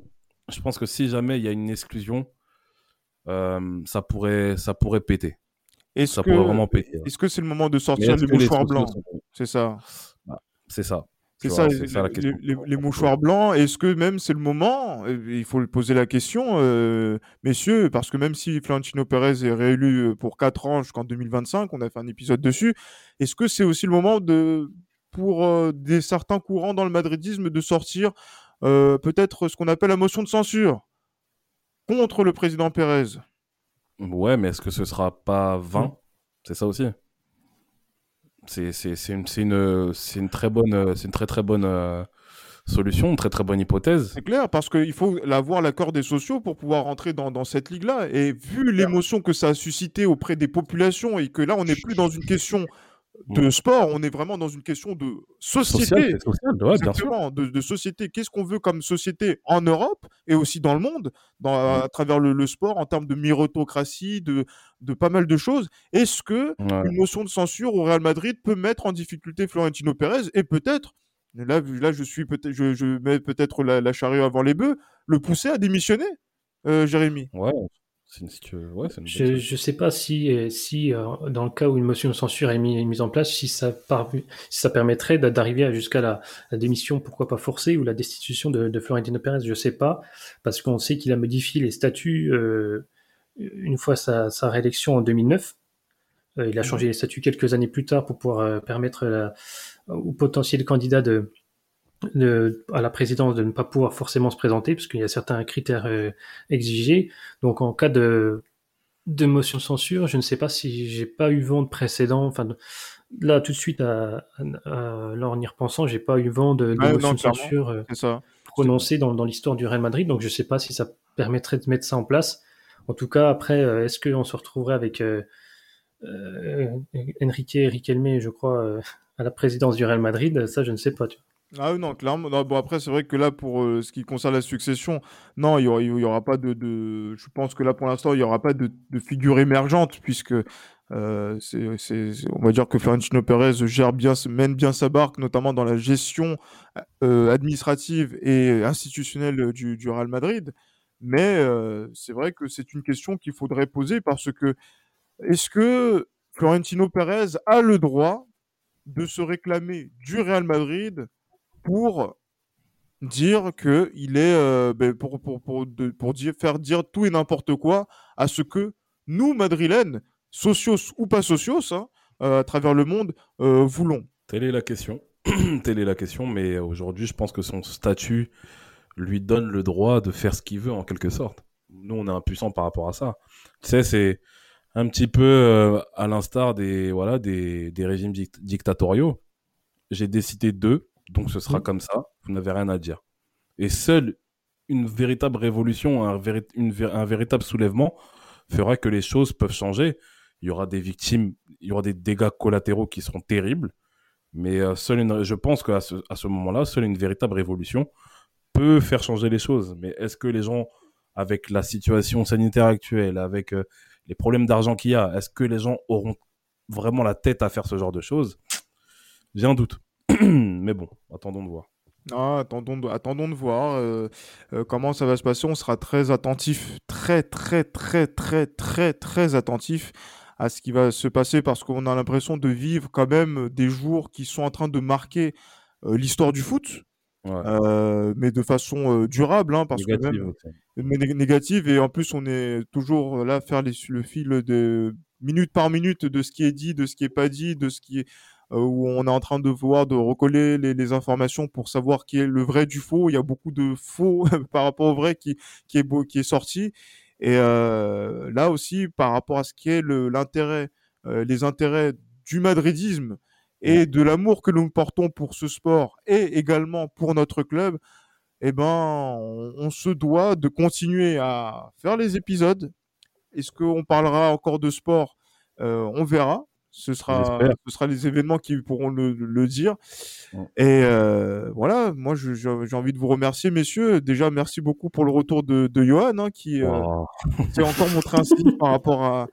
S3: je pense que si jamais il y a une exclusion euh, ça pourrait, ça pourrait péter.
S1: Est-ce que, vraiment péter. Est-ce que c'est le moment de sortir les mouchoirs blancs? C'est ça.
S3: Bah, c'est ça.
S1: C'est ça, les, mouchoirs blancs. Est-ce que même c'est le moment? Il faut poser la question, euh, messieurs, parce que même si Florentino Pérez est réélu euh, pour 4 ans jusqu'en 2025, on a fait un épisode dessus, est-ce que c'est aussi le moment de, pour des certains courants dans le madridisme de sortir peut-être ce qu'on appelle la motion de censure? Contre le président Pérez.
S3: Ouais, mais est-ce que ce sera pas 20 hmm. C'est ça aussi. C'est une, une, une, très bonne, c'est une très très bonne euh, solution, une très très bonne hypothèse.
S1: C'est clair, parce qu'il faut avoir l'accord des sociaux pour pouvoir rentrer dans, dans cette ligue-là. Et vu l'émotion que ça a suscité auprès des populations et que là, on n'est plus dans une question de sport, on est vraiment dans une question de société. De, société. Qu'est-ce qu'on veut comme société en Europe et aussi dans le monde, dans, à travers le, sport, en termes de méritocratie, de, de pas mal de choses? Est-ce que une motion de censure au Real Madrid peut mettre en difficulté Florentino Pérez? Et peut-être, là, là je suis peut-être, je, mets peut-être la, charrue avant les bœufs, le pousser à démissionner, euh, Jérémy.
S3: Ouais,
S2: je ne sais pas si, euh, si euh, dans le cas où une motion de censure est, mise en place, si ça, si ça permettrait d'arriver jusqu'à la, démission, pourquoi pas forcée, ou la destitution de, de Florentino Pérez, je ne sais pas, parce qu'on sait qu'il a modifié les statuts euh, une fois sa, sa, réélection en 2009. il a changé les statuts quelques années plus tard pour pouvoir permettre au potentiel candidat de, à la présidence de ne pas pouvoir forcément se présenter, parce qu'il y a certains critères euh, exigés. Donc en cas de, de motion de censure, je ne sais pas si j'ai pas eu vent de précédent. Enfin, là tout de suite, à, à, là en y repensant, j'ai pas eu vent de, motion de censure euh, prononcé dans, dans l'histoire du Real Madrid. Donc je sais pas si ça permettrait de mettre ça en place. En tout cas, après, euh, est-ce qu'on se retrouverait avec euh, Enrique Riquelme, je crois, à la présidence du Real Madrid? Ça, je ne sais pas. Tu vois.
S1: Ah non, clairement. bon, après, c'est vrai que là, pour euh, ce qui concerne la succession, non, il n'y aura, y aura pas de, Je pense que là, pour l'instant, il n'y aura pas de, figure émergente, puisque euh, on va dire que Florentino Pérez gère bien, mène bien sa barque, notamment dans la gestion euh, administrative et institutionnelle du, du Real Madrid. Mais c'est vrai que c'est une question qu'il faudrait poser parce que est-ce que Florentino Pérez a le droit de se réclamer du Real Madrid pour dire que il est euh, ben, pour pour pour, pour dire, faire dire tout et n'importe quoi à ce que nous madrilènes socios ou pas socios hein, euh, à travers le monde euh, voulons
S3: Telle est la question. Telle est la question, mais aujourd'hui, je pense que son statut lui donne le droit de faire ce qu'il veut en quelque sorte. Nous, on est impuissants par rapport à ça. Tu sais, c'est un petit peu à l'instar des voilà des, des régimes dict- dictatoriaux. J'ai décidé d'eux, donc ce sera
S2: Mhm.
S3: comme ça. Vous n'avez rien à dire. Et seule une véritable révolution, un, une véritable soulèvement fera que les choses peuvent changer. Il y aura des victimes, il y aura des dégâts collatéraux qui seront terribles. Mais euh, seule une, je pense qu'à ce, à ce moment-là, seule une véritable révolution peut faire changer les choses. Mais est-ce que les gens, avec la situation sanitaire actuelle, avec euh, les problèmes d'argent qu'il y a, est-ce que les gens auront vraiment la tête à faire ce genre de choses? J'ai un doute. Mais bon, attendons de voir.
S1: Ah, attendons de, attendons de voir euh, euh, comment ça va se passer. On sera très attentif, très, très, très, très, très, très attentif à ce qui va se passer parce qu'on a l'impression de vivre quand même des jours qui sont en train de marquer euh, l'histoire du foot,
S3: Ouais.
S1: mais de façon durable, hein, parce que
S3: Négative
S1: même
S3: aussi.
S1: mais né- négative et en plus on est toujours là à faire les- le fil de minute par minute de ce qui est dit, de ce qui est pas dit, de ce qui est où on est en train de voir de recoller les, les informations pour savoir qui est le vrai du faux. Il y a beaucoup de faux par rapport au vrai qui qui est beau, qui est sorti et euh, là aussi par rapport à ce qui est le- l'intérêt euh, les intérêts du madridisme et de l'amour que nous portons pour ce sport et également pour notre club eh ben, on, on se doit de continuer à faire les épisodes. Est-ce qu'on parlera encore de sport? Euh, On verra. Ce sera, ce sera les événements qui pourront le, le dire.
S3: Ouais.
S1: Et euh, voilà, moi j'ai envie de vous remercier, messieurs. Déjà, merci beaucoup pour le retour de, de Johan, hein, qui euh, s'est encore montré un signe par rapport à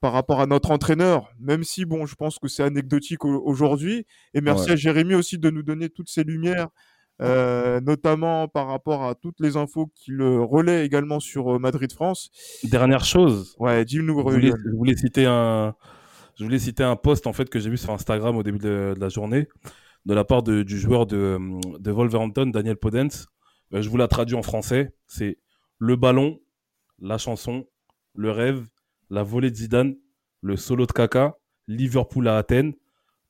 S1: par rapport à notre entraîneur, même si bon, je pense que c'est anecdotique au- aujourd'hui. Et merci
S3: Ouais.
S1: à Jérémy aussi de nous donner toutes ces lumières, euh, notamment par rapport à toutes les infos qu'il relaie également sur Madrid France.
S3: Dernière chose,
S1: Ouais, dis-nous.
S3: je voulais,
S1: Ryan.
S3: je voulais citer un, je voulais citer un post en fait que j'ai vu sur Instagram au début de, la journée de la part du joueur de, Wolverhampton, Daniel Podence. Euh, je vous la traduis en français. C'est le ballon, la chanson, le rêve, la volée de Zidane, le solo de Kaka, Liverpool à Athènes,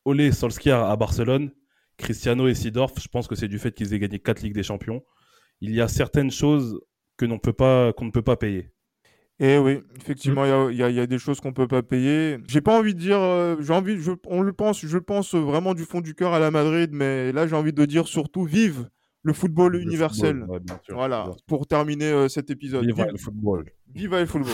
S3: Ole Solskjaer à Barcelone, Cristiano et Sidorf. Je pense que c'est du fait qu'ils aient gagné quatre Ligues des Champions. Il y a certaines choses que qu'on ne peut pas payer.
S1: Et oui, effectivement, il y a- y, y des choses qu'on peut pas payer. J'ai pas envie de dire, euh, j'ai envie, je, on le pense, je pense vraiment du fond du cœur à la Madrid, mais là j'ai envie de dire surtout vive le football
S3: Le
S1: universel.
S3: football, ouais, bien sûr,
S1: voilà,
S3: bien sûr.
S1: pour terminer euh, cet épisode.
S3: Vive
S1: Vive,
S3: le football.
S1: vive el football.